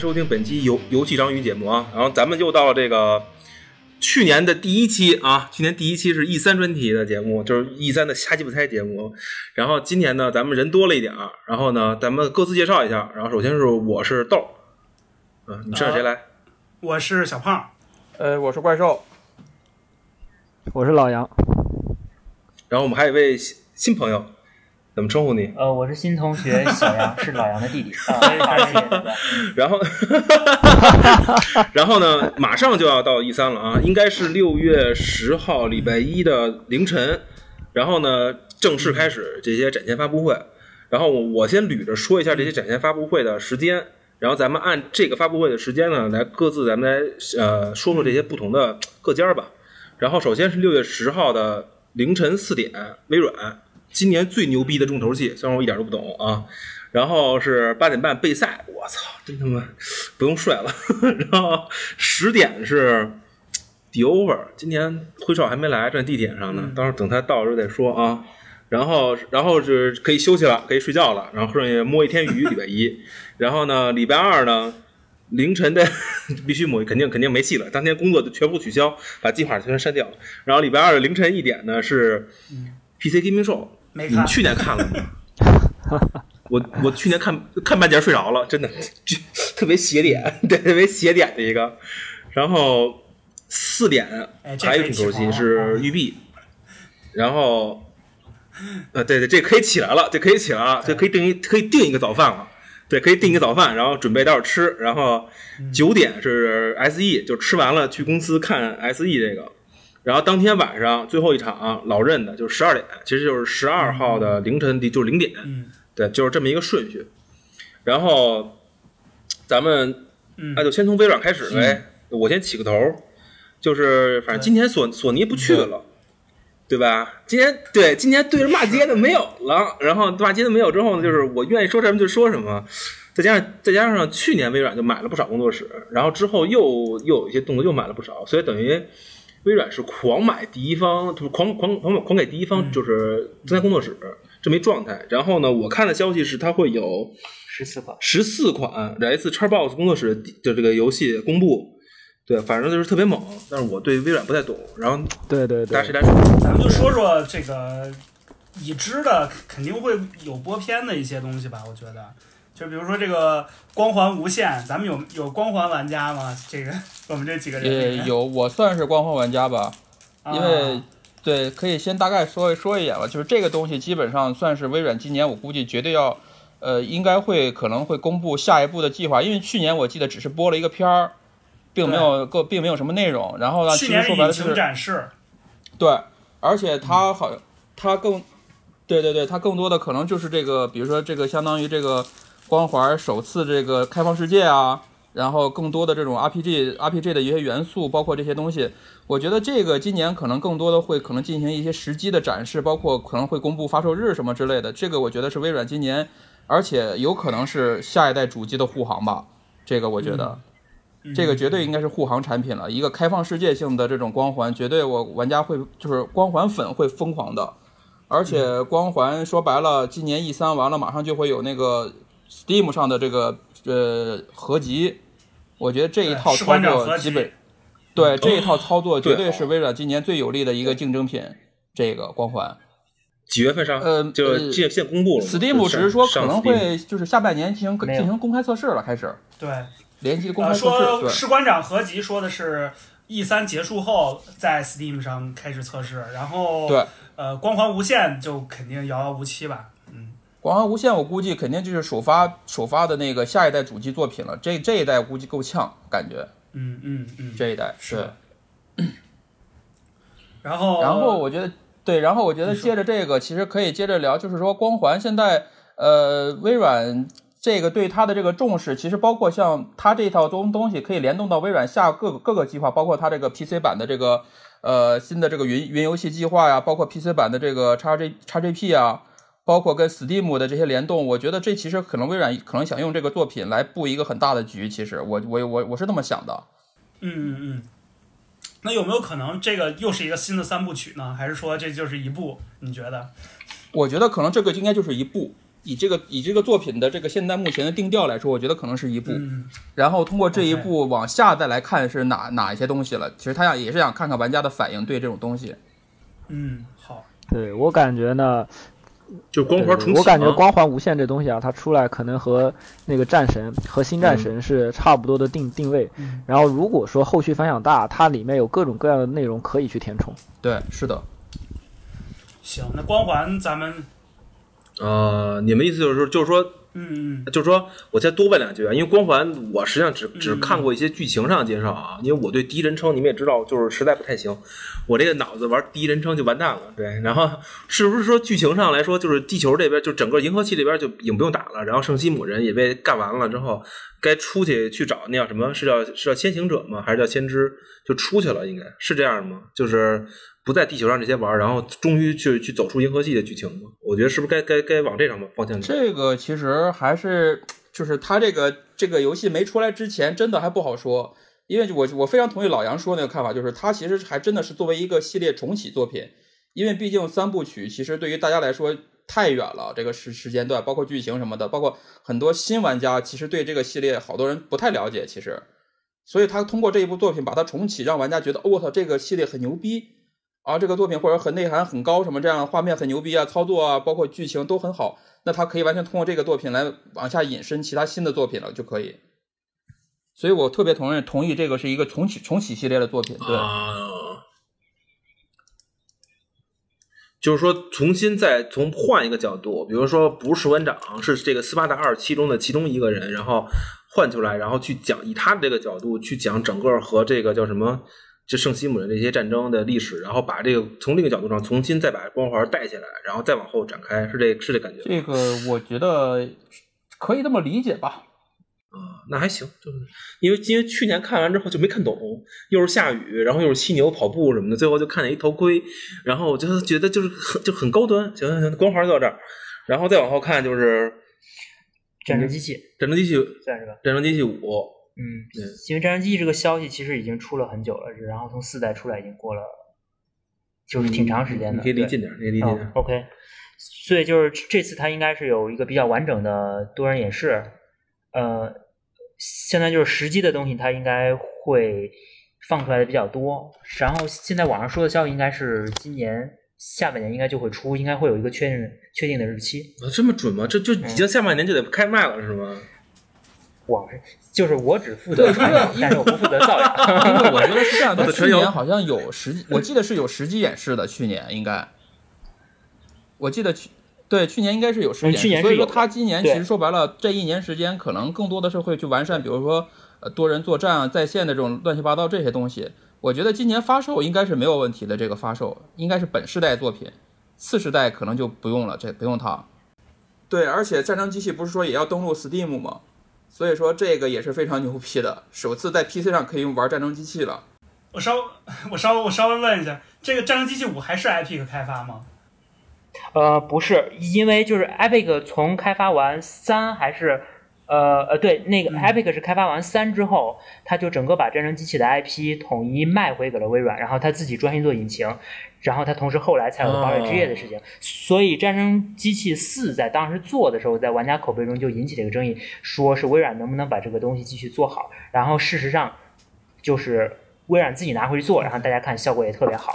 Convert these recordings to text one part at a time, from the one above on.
收听本期游游戏章鱼节目啊。然后咱们又到了这个去年的第一期啊，去年第一期是 E 三专题的节目，就是 E 三的瞎鸡巴猜节目。然后今年呢，咱们人多了一点儿，然后呢，咱们各自介绍一下。然后首先是我是豆儿，嗯，你知道谁来？我是小胖，呃，我是怪兽，我是老杨，然后我们还有一位新新朋友，怎么称呼你？呃，我是新同学小杨，是老杨的弟弟？然后，然后呢，马上就要到 E 三了啊，应该是六月十号礼拜一的凌晨，然后呢，正式开始这些展现发布会。然后我我先捋着说一下这些展现发布会的时间，然后咱们按这个发布会的时间呢，来各自咱们来呃说说这些不同的各家儿吧。然后首先是六月十号的凌晨四点，微软今年最牛逼的重头戏，虽然我一点都不懂啊。然后是八点半备赛，我操，真他妈不用睡了。然后十点是 The Over，今年辉少还没来，正在地铁上呢，到时候等他到的时候再说啊。然后，然后是可以休息了，可以睡觉了，然后剩下摸一天鱼，礼拜一。然后呢，礼拜二呢，凌晨的 必须摸，肯定肯定没戏了，当天工作就全部取消，把计划全删掉。然后礼拜二凌晨一点呢是 PC Gaming Show，没看你们去年看了吗？我我去年看看半截睡着了，真的，就特别邪点，对，特别邪点的一个。然后四点哎还有一可以起床重头戏是玉璧，然后呃，对对，这可以起来了，这可以起来了，这可以定一可以定一个早饭了，对，可以订一个早饭，然后准备待会儿吃。然后九点是 SE，就吃完了去公司看 SE 这个。然后当天晚上最后一场老任的，就是十二点，其实就是十二号的凌晨，就是零点，嗯对，就是这么一个顺序。然后咱们嗯那就先从微软开始呗，我先起个头儿，就是反正今天索索尼不去了，对吧？今天对今天对着骂街的没有了，然后骂街的没有之后呢，就是我愿意说什么就说什么。再加上再加上去年微软就买了不少工作室，然后之后又又有一些动作又买了不少，所以等于微软是狂买第一方，就是狂狂狂狂给第一方就是增加工作室这么一状态。然后呢，我看的消息是它会有十四款，十四款来自 Xbox 工作室的这个游戏公布，对，反正就是特别猛。但是我对微软不太懂，然后对对对大家谁，来说？咱们就说说这个已知的肯定会有播片的一些东西吧，我觉得。就比如说这个光环无限，咱们有有光环玩家吗？这个我们这几个人有我算是光环玩家吧，啊因为对，可以先大概说一说一眼吧，就是这个东西基本上算是微软今年我估计绝对要，呃，应该会可能会公布下一步的计划，因为去年我记得只是播了一个片儿，并没有个并没有什么内容，然后呢，其实说白了就是展示，对，而且它好，它更，对对对，它更多的可能就是这个，比如说这个相当于这个光环首次这个开放世界啊，然后更多的这种 RPG RPG 的一些元素，包括这些东西，我觉得这个今年可能更多的会可能进行一些实机的展示，包括可能会公布发售日什么之类的，这个我觉得是微软今年，而且有可能是下一代主机的护航吧，这个我觉得。嗯这个绝对应该是护航产品了，一个开放世界性的这种光环，绝对我玩家会就是光环粉会疯狂的，而且光环说白了，今年 E 三完了，马上就会有那个 Steam 上的这个呃合集，我觉得这一套操对士官长合集作基本对这一套操作绝对对是微软今年最有力的一个竞争品，这个光环。几月份上？呃就是现现公布了。Steam 只是说可能会就是下半年进行进行公开测试了，开始。对，联机公呃，开测试，说。士官长合集说的是 E 三结束后在 Steam 上开始测试，然后对。呃，光环无限就肯定遥遥无期吧，嗯，光环无限，我估计肯定就是首发首发的那个下一代主机作品了。这这一代估计够呛，感觉嗯嗯嗯，这一代是。然后然后我觉得对，然后我觉得接着这个，其实可以接着聊，就是说光环现在呃微软这个对它的这个重视，其实包括像它这套东东西可以联动到微软下各个各个计划，包括它这个 PC 版的这个呃新的这个云云游戏计划呀，包括 PC 版的这个 x G x GP 啊。包括跟 Steam 的这些联动，我觉得这其实可能微软可能想用这个作品来布一个很大的局。其实我我我我是这么想的。嗯嗯嗯，那有没有可能这个又是一个新的三部曲呢？还是说这就是一部？你觉得？我觉得可能这个应该就是一部，以这个以这个作品的这个现在目前的定调来说，我觉得可能是一部。嗯，然后通过这一步往下再来看是哪哪一些东西了。其实他想也是想看看玩家的反应对这种东西。嗯，好，对我感觉呢，就光环重启。我感觉光环无限这东西啊，它出来可能和那个战神和新战神是差不多的定定位。嗯然后如果说后续反响大，它里面有各种各样的内容可以去填充。对，是的，行，那光环咱们，呃，你们意思就是说，就是说，嗯嗯就是说我再多问两句啊，因为光环我实际上只只嗯看过一些剧情上的介绍啊，因为我对第一人称你们也知道，就是实在不太行，我这个脑子玩第一人称就完蛋了。对，然后是不是说剧情上来说，就是地球这边就整个银河系这边就已经不用打了，然后圣西姆人也被干完了之后，该出去去找那叫什么？是叫是叫先行者吗？还是叫先知？就出去了，应该是这样吗？就是不在地球上这些玩，然后终于去去走出银河系的剧情吗？我觉得是不是该该该往这上方向走？这个其实还是就是他这个这个游戏没出来之前，真的还不好说。因为我我非常同意老杨说那个看法，就是它其实还真的是作为一个系列重启作品，因为毕竟三部曲其实对于大家来说太远了，这个时时间段，包括剧情什么的，包括很多新玩家其实对这个系列好多人不太了解，其实，所以他通过这一部作品把它重启，让玩家觉得，我操，这个系列很牛逼啊，这个作品或者很内涵很高，什么这样画面很牛逼啊，操作啊，包括剧情都很好，那他可以完全通过这个作品来往下引申其他新的作品了，就可以。所以我特别同意同意这个是一个重启重启系列的作品，对。就是说重新再从换一个角度，比如说不是士官长，是这个斯巴达二其中的其中一个人，然后换出来，然后去讲以他的这个角度去讲整个和这个叫什么，这圣西姆的这些战争的历史，然后把这个从另一个角度上重新再把光环带起来，然后再往后展开，是这是这感觉？这个我觉得可以这么理解吧。啊，那还行，就是因为因为去年看完之后就没看懂，又是下雨，然后又是犀牛跑步什么的，最后就看见一头盔，然后我就觉得就是很就很高端，行行行，光环就到这儿，然后再往后看就是战争机器战争机器算是吧？战争机器五，嗯，因为战争机器这个消息其实已经出了很久了，然后从四代出来已经过了，就是挺长时间的。你可以离对近点，你可以离近点哦。OK，所以就是这次它应该是有一个比较完整的多人演示，呃，现在就是实际的东西它应该会放出来的比较多。然后现在网上说的消息应该是今年下半年应该就会出，应该会有一个确认确定的日期。啊，这么准吗？这就已经下半年就得开卖了是吗？网上就是我只负责传扬，但是我不负责造因为。我觉得是这样，他去我的传谣年好像有实际，我记得是有实际演示的，去年应该，我记得去对去年应该是有实际演示，嗯去年所以说他今年其实说白了，这一年时间可能更多的是会去完善，比如说呃多人作战啊、在线的这种乱七八糟这些东西。我觉得今年发售应该是没有问题的，这个发售应该是本世代作品，次世代可能就不用了，这不用它。对，而且战争机器不是说也要登录 Steam 吗？所以说这个也是非常牛批的，首次在 PC 上可以玩战争机器了。我稍 我稍我稍微问一下，这个战争机器五还是 Epic 开发吗？呃，不是，因为就是 Epic 从开发完三还是呃呃对，那个嗯 Epic 是开发完三之后，他就整个把战争机器的 IP 统一卖回给了微软，然后他自己专心做引擎，然后他同时后来才有了堡垒之夜的事情，所以战争机器四在当时做的时候，在玩家口碑中就引起了一个争议，说是微软能不能把这个东西继续做好，然后事实上就是微软自己拿回去做，然后大家看效果也特别好。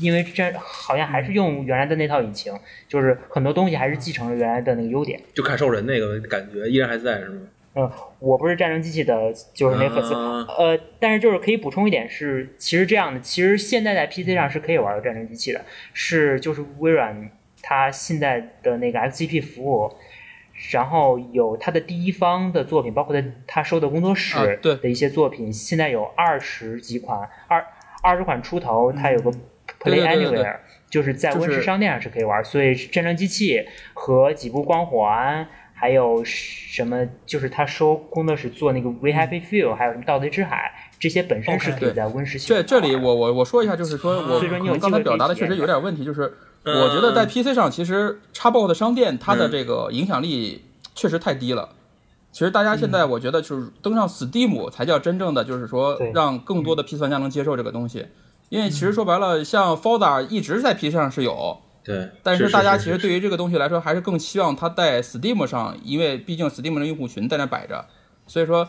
因为这好像还是用原来的那套引擎，就是很多东西还是继承了原来的那个优点。就看兽人那个感觉依然还在是吗？嗯，我不是战争机器的，就是那粉丝。啊呃，但是就是可以补充一点是，其实这样的，其实现在在 PC 上是可以玩战争机器的，是就是微软它现在的那个 XGP 服务，然后有它的第一方的作品，包括它它收的工作啊室的一些作品，现在有二十几款，二二十款出头，它有个 Play 对对对对 Anywhere，就是在就是 Win 商店上是可以玩，所以战争机器和几部光环。还有什么？就是他收工作室做那个 We Happy Few，还有什么盗贼之海，这些本身是可以在 Win 十系这这里我我我说一下，就是说我刚才表达的确实有点问题，就是嗯我觉得在 PC 上其实 Xbox 商店它的嗯。这个影响力确实太低了。其实大家现在我觉得就是登上 Steam 才叫真正的就是说让更多的 PC 玩家能接受这个东西，因为其实说白了，像 Forza 一直在 PC 上是有，对，但是大家其实对于这个东西来说，还是更希望它在 Steam 上，因为毕竟 Steam 的用户群在那摆着，所以说，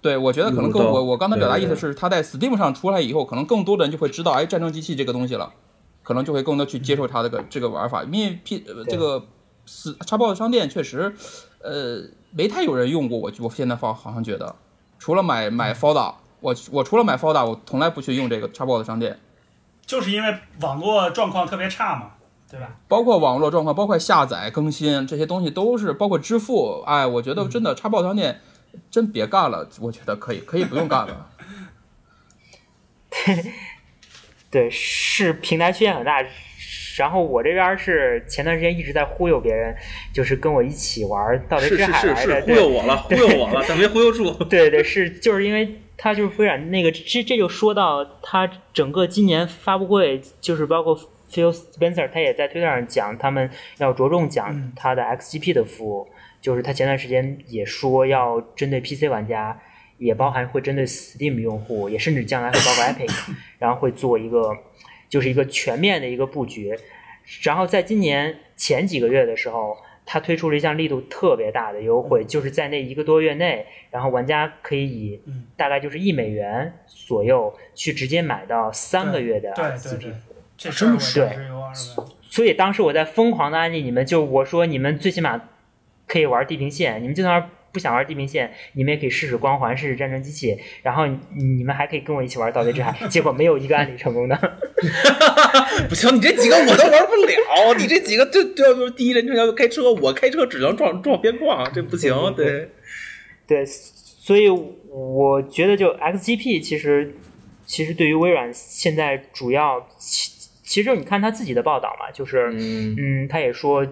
对我觉得可能更我我刚才表达意思是，它在 Steam 上出来以后，可能更多的人就会知道，哎，战争机器这个东西了，可能就会更多去接受它这个这个玩法，因为 P 呃这个是叉 box 商店确实，呃，没太有人用过，我我现在好好像觉得，除了买买 Foda，我我除了买 Foda，我从来不去用这个叉 box 商店。就是因为网络状况特别差嘛，对吧？包括网络状况，包括下载更新这些东西都是，包括支付，哎，我觉得真的叉 box 商店真别干了，我觉得可以，可以不用干了。对，是平台缺陷很大。然后我这边是前段时间一直在忽悠别人，就是跟我一起玩《盗贼是是是之海》来着。是忽悠我了，忽悠我了，但没忽悠住。对对是，就是因为它就是微软那个，这这就说到它整个今年发布会，就是包括 Phil Spencer 他也在推特上讲，他们要着重讲嗯它的 XGP 的服务，就是他前段时间也说要针对 PC 玩家，也包含会针对 Steam 用户，也甚至将来会包括 Epic，然后会做一个就是一个全面的一个布局。然后在今年前几个月的时候，它推出了一项力度特别大的优惠，就是在那一个多月内，然后玩家可以以嗯大概就是一美元左右去直接买到三个月的对对 XGP 服务。这真的是确实有耳闻。所以当时我在疯狂的安利你们，就我说你们最起码可以玩地平线，你们就算不想玩地平线，你们也可以试试光环，试试战争机器，然后你们还可以跟我一起玩盗贼之海。结果没有一个案例成功的。不行，你这几个我都玩不了，你这几个这这要就第一人称要开车，我开车只能撞撞边框，这不行。对，对，所以我觉得就 XGP 其实其实对于微软现在主要其其实你看他自己的报道嘛，就是嗯，嗯，他也说，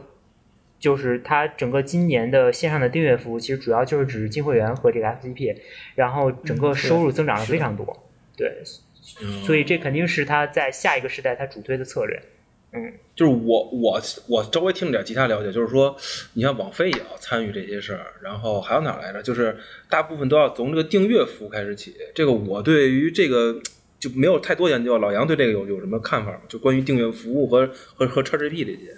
就是它整个今年的线上的订阅服务，其实主要就是指金会员和这个 FGP，然后整个收入增长了非常多。对，所以这肯定是它在下一个时代它主推的策略。嗯就是我我我稍微听了点其他了解，就是说，你像网飞也要参与这些事儿，然后还有哪儿来着？就是大部分都要从这个订阅服务开始起。这个我对于这个就没有太多研究，老杨对这个有有什么看法吗？就关于订阅服务和和和 XGP 这些。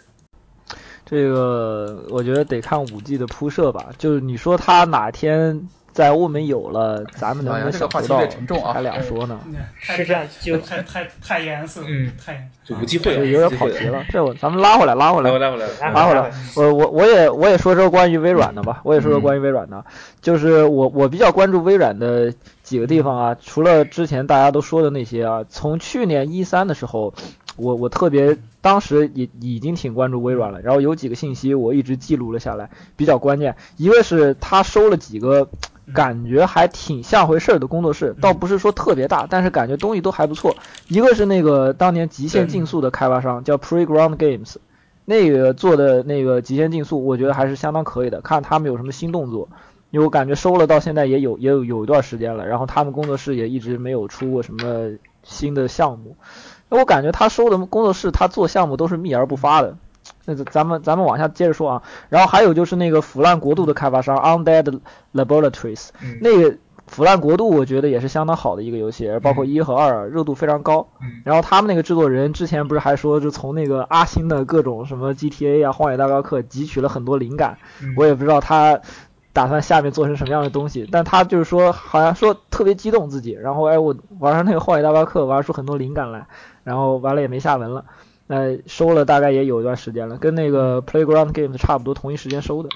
这个我觉得得看五 G 的铺设吧，就是你说它哪天在欧美有了，咱们能不能享受到还两说呢。太是这样就太太太严肃，嗯。太严就无机会了，有点跑题了，这我咱们拉回来，拉回来。拉回。来，拉拉回来，我我我也我也说说关于微软的吧，我也说说嗯。关于微软的，就是我我比较关注微软的几个地方啊，除了之前大家都说的那些啊，从去年一三的时候，我我特别当时也已经挺关注微软了，然后有几个信息我一直记录了下来，比较关键，一个是他收了几个。感觉还挺像回事儿的工作室，倒不是说特别大，但是感觉东西都还不错。一个是那个当年极限竞速的开发商叫 Preground Games，那个做的那个极限竞速，我觉得还是相当可以的。看他们有什么新动作，因为我感觉收了到现在也有也有有一段时间了，然后他们工作室也一直没有出过什么新的项目。那我感觉他收的工作室，他做项目都是秘而不发的。那咱们咱们往下接着说啊，然后还有就是那个腐烂国度的开发商 Undead Laboratories，、嗯那个腐烂国度我觉得也是相当好的一个游戏，包括一和二热度非常高。嗯然后他们那个制作人之前不是还说，就从那个阿星的各种什么 GTA 啊、荒野大镖客汲取了很多灵感。嗯我也不知道他打算下面做成什么样的东西，但他就是说好像说特别激动自己，然后哎我玩上那个荒野大镖客玩出很多灵感来，然后完了也没下文了。那收了大概也有一段时间了，跟那个 Playground Games 差不多同一时间收的。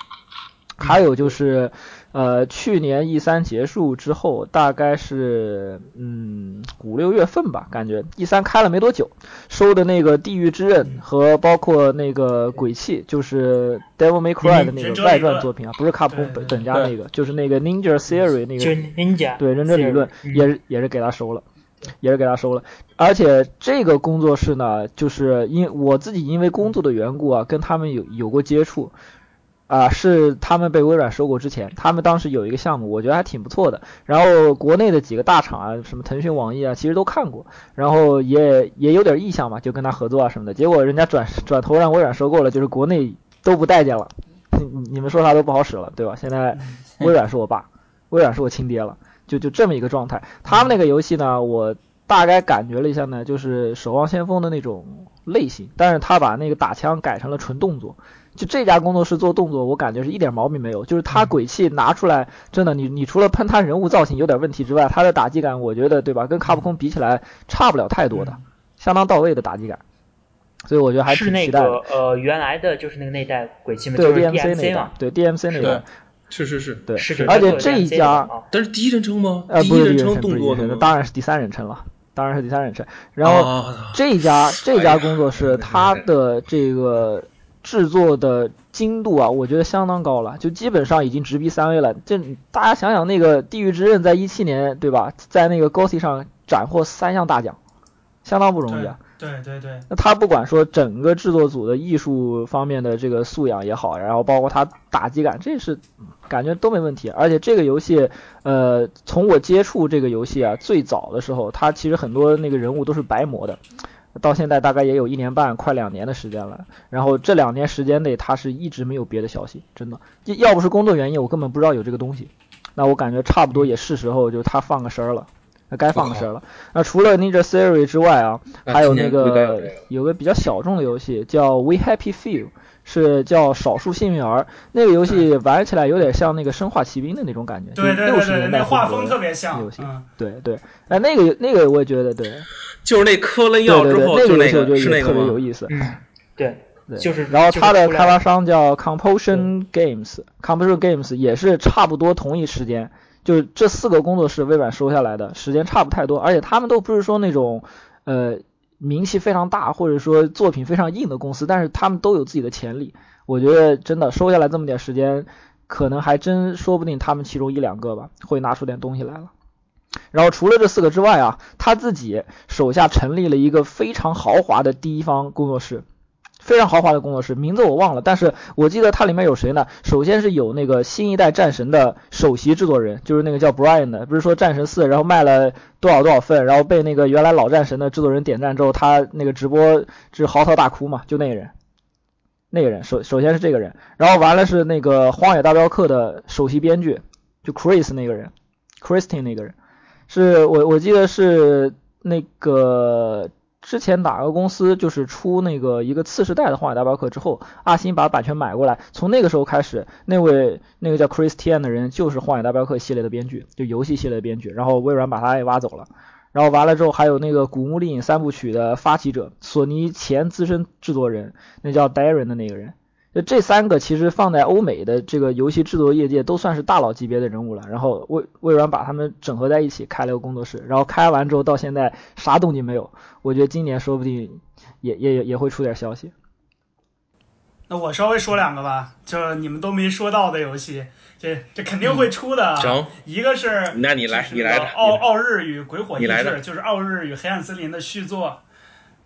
还有就是，呃，去年 E 三结束之后，大概是嗯五六月份吧，感觉 E 三开了没多久，收的那个《地狱之刃》和包括那个《鬼泣》，就是 Devil May Cry 的那个外传作品啊，不是卡普空本本家那个，就是那个 Ninja Theory 那就是个 Ninja 对忍者理论嗯也是也是给他收了。也是给他收了，而且这个工作室呢，就是因我自己因为工作的缘故啊，跟他们有有过接触，啊，是他们被微软收购之前，他们当时有一个项目，我觉得还挺不错的。然后国内的几个大厂啊，什么腾讯、网易啊，其实都看过，然后也也有点意向嘛，就跟他合作啊什么的。结果人家转转头让微软收购了，就是国内都不待见了，你你们说啥都不好使了，对吧？现在微软是我爸，微软是我亲爹了，就就这么一个状态。他们那个游戏呢，我大概感觉了一下呢，就是《守望先锋》的那种类型，但是他把那个打枪改成了纯动作。就这家工作室做动作，我感觉是一点毛病没有。就是他鬼泣拿出来，真的，你你除了喷他人物造型有点问题之外，他的打击感，我觉得对吧？跟卡普空比起来差不了太多的，相当到位的打击感。所以我觉得还是那挺期待呃，原来的就是那个那代鬼泣嘛，对 DMC 那 DMC 一代，，对 DMC 那一代，是是是，对，是而且这一家啊，但是第一人称吗？呃，第一人称不是第一人称，动作的吗是第一人称，当然是第三人称了，当然是第三人称。然后啊这家这家工作哎室，呀它的这个制作的精度啊，我觉得相当高了，就基本上已经直逼三 A 了。这大家想想，那个《地狱之刃》在一七年，对吧？在那个 GOTY 上斩获三项大奖，相当不容易啊。对对对，那他不管说整个制作组的艺术方面的这个素养也好，然后包括他打击感，这是嗯感觉都没问题。而且这个游戏，呃，从我接触这个游戏啊，最早的时候，它其实很多那个人物都是白模的，到现在大概也有一年半，快两年的时间了。然后这两年时间内，他是一直没有别的消息，真的，要不是工作原因，我根本不知道有这个东西。那我感觉差不多也是时候，就他放个声儿了。那该放个声儿了。那除了 Ninja Theory 之外啊，还有那个这个有个比较小众的游戏叫 We Happy Few，是叫少数幸运儿。那个游戏玩起来有点像那个生化奇兵的那种感觉，对对六对对，十年代那画风特别像游，戏。嗯，对对，哎，那个那个我也觉得对，就是那磕了对药之对对，后就那那个游戏我觉个是那个得也特别有？意思。嗯，对，对，就是然后它的开发商叫 Compulsion Games，Compulsion Games 也是差不多同一时间，就是这四个工作室微软收下来的时间差不太多，而且他们都不是说那种呃名气非常大或者说作品非常硬的公司，但是他们都有自己的潜力。我觉得真的收下来这么点时间，可能还真说不定他们其中一两个吧会拿出点东西来了。然后除了这四个之外啊，他自己手下成立了一个非常豪华的第一方工作室，非常豪华的工作室，名字我忘了，但是我记得它里面有谁呢？首先是有那个新一代战神的首席制作人，就是那个叫 Brian 的，不是说战神四然后卖了多少多少份，然后被那个原来老战神的制作人点赞之后，他那个直播是嚎啕大哭嘛，就那个人。那个人首首先是这个人，然后完了是那个《荒野大镖客》的首席编剧，就 Chris 那个人 christin 那个人，是我我记得是那个之前哪个公司就是出那个一个次世代的《荒野大镖客》之后，阿星把版权买过来，从那个时候开始，那位那个叫 Chris Tian 的人就是《荒野大镖客》系列的编剧，就游戏系列编剧，然后微软把他也挖走了。然后完了之后，还有那个《古墓丽影》三部曲的发起者，索尼前资深制作人，那叫 Darren 的那个人。就这三个其实放在欧美的这个游戏制作业界都算是大佬级别的人物了。然后微微软把他们整合在一起开了个工作室，然后开完之后到现在啥动静没有。我觉得今年说不定也也也会出点消息。那我稍微说两个吧，就是你们都没说到的游戏，这这肯定会出的啊。行，一个是那你来你来的奥奥日与鬼火意你来就是奥日与黑暗森林的续作。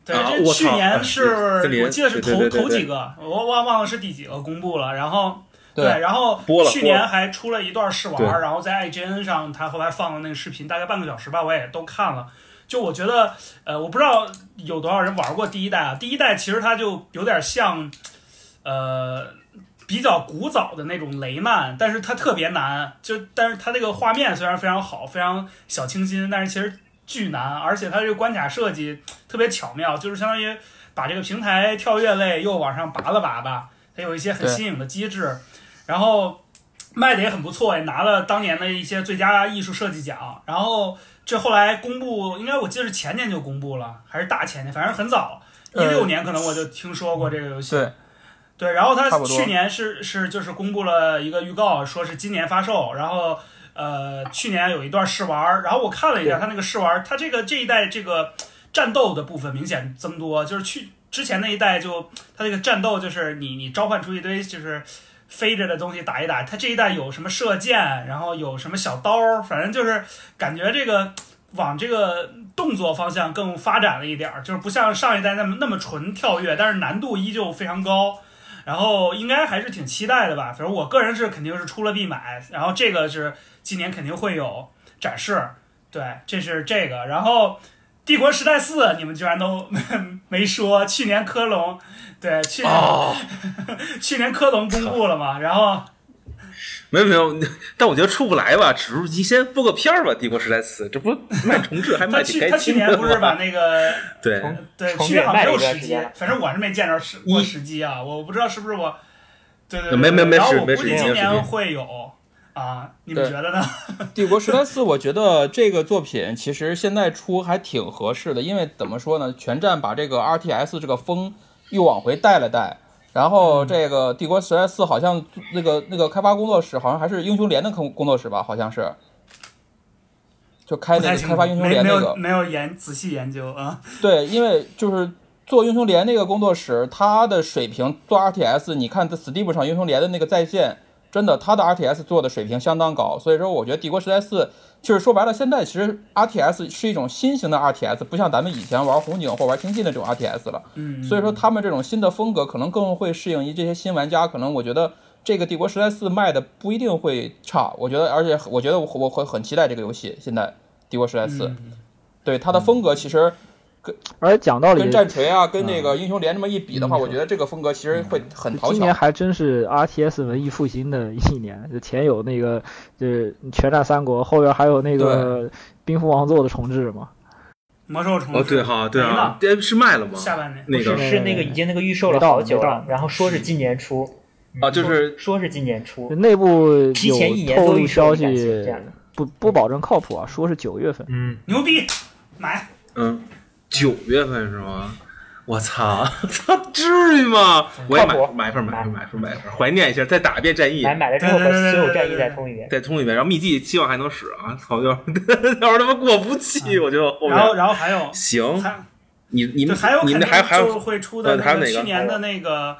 对，啊这去年是我记得是头头几个，我忘忘了是第几个公布了。然后对然后去年还出了一段试玩，然后在 IGN 上他后来放的那个视频，大概半个小时吧，我也都看了。就我觉得，呃，我不知道有多少人玩过第一代啊。第一代其实它就有点像，呃，比较古早的那种雷曼，但是它特别难。就但是它那个画面虽然非常好，非常小清新，但是其实巨难，而且它这个关卡设计特别巧妙，就是相当于把这个平台跳跃类又往上拔了拔吧，它有一些很新颖的机制，然后卖的也很不错，也拿了当年的一些最佳艺术设计奖。然后这后来公布，应该我记得是前年就公布了，还是大前年，反正很早，一呃六年可能我就听说过这个游戏。对，对，然后它去年是是就是公布了一个预告，说是今年发售，然后呃去年有一段试玩儿，然后我看了一下他那个试玩儿，它这个这一代这个战斗的部分明显增多，就是去之前那一代就他这个战斗就是你你召唤出一堆就是飞着的东西打一打，他这一代有什么射箭，然后有什么小刀，反正就是感觉这个往这个动作方向更发展了一点儿，就是不像上一代那么那么纯跳跃，但是难度依旧非常高。然后应该还是挺期待的吧，反正我个人是肯定是出了必买，然后这个是今年肯定会有展示，对，这是这个，然后。帝国时代四，你们居然都 没说。去年科隆，对，去年、哦，去年科隆公布了嘛，然后没有没有，但我觉得出不来吧，只是你先播个片儿吧，《帝国时代四》，这不 卖重置还他卖挺去他去开心的年不是把？那个 对，重对，重去年好像没有时机反正我是没见着时过时机啊，我不知道是不是我，对对对，没没没然后时没时我估计今年会有啊，你们觉得呢？帝国时代四，我觉得这个作品其实现在出还挺合适的，因为怎么说呢，全站把这个 RTS 这个风又往回带了带。然后这个帝国时代四好像那个那个开发工作室好像还是英雄联的工工作室吧，好像是，就开那个开发英雄联那个没有没有研仔细研究啊。对，因为就是做英雄联那个工作室，他的水平做 RTS，你看在 Steam 上英雄联的那个在线，真的他的 RTS 做的水平相当高，所以说我觉得帝国时代四就是说白了，现在其实 RTS 是一种新型的 RTS，不像咱们以前玩红警或玩星际那种 RTS 了。嗯，所以说他们这种新的风格可能更会适应于这些新玩家，可能我觉得这个帝国时代四卖的不一定会差，我觉得而且我觉得我我会很期待这个游戏。现在帝国时代四，嗯对它的风格其实而且讲道理跟，战锤啊，跟那个英雄联这么一比的话，我觉得这个风格其实会很讨巧。今年还真是 RTS 文艺复兴的一年，就前有那个就是全战三国，后边还有那个冰封王座的重置嘛。魔兽重置。哦对哈对啊。是卖了吗？下半年。那个。是是那个已经那个预售了到好久了，然后说是今年出啊，就是说说是今年出，内部提前一有透露年都消息不不保证靠谱啊，说是九月份。嗯，牛逼，买。嗯，九月份是吗？我操，操，至于吗？我也买买一份，买一份，买一份，买一份，怀念一下，再打一遍战役，买买了之后有战役再通一遍。再通一遍，然后秘籍希望还能使啊！操，要 要是他妈过不去，我就后然后然后还有行，你你们还有你们还还有就是会出的呃还有哪个去年的那个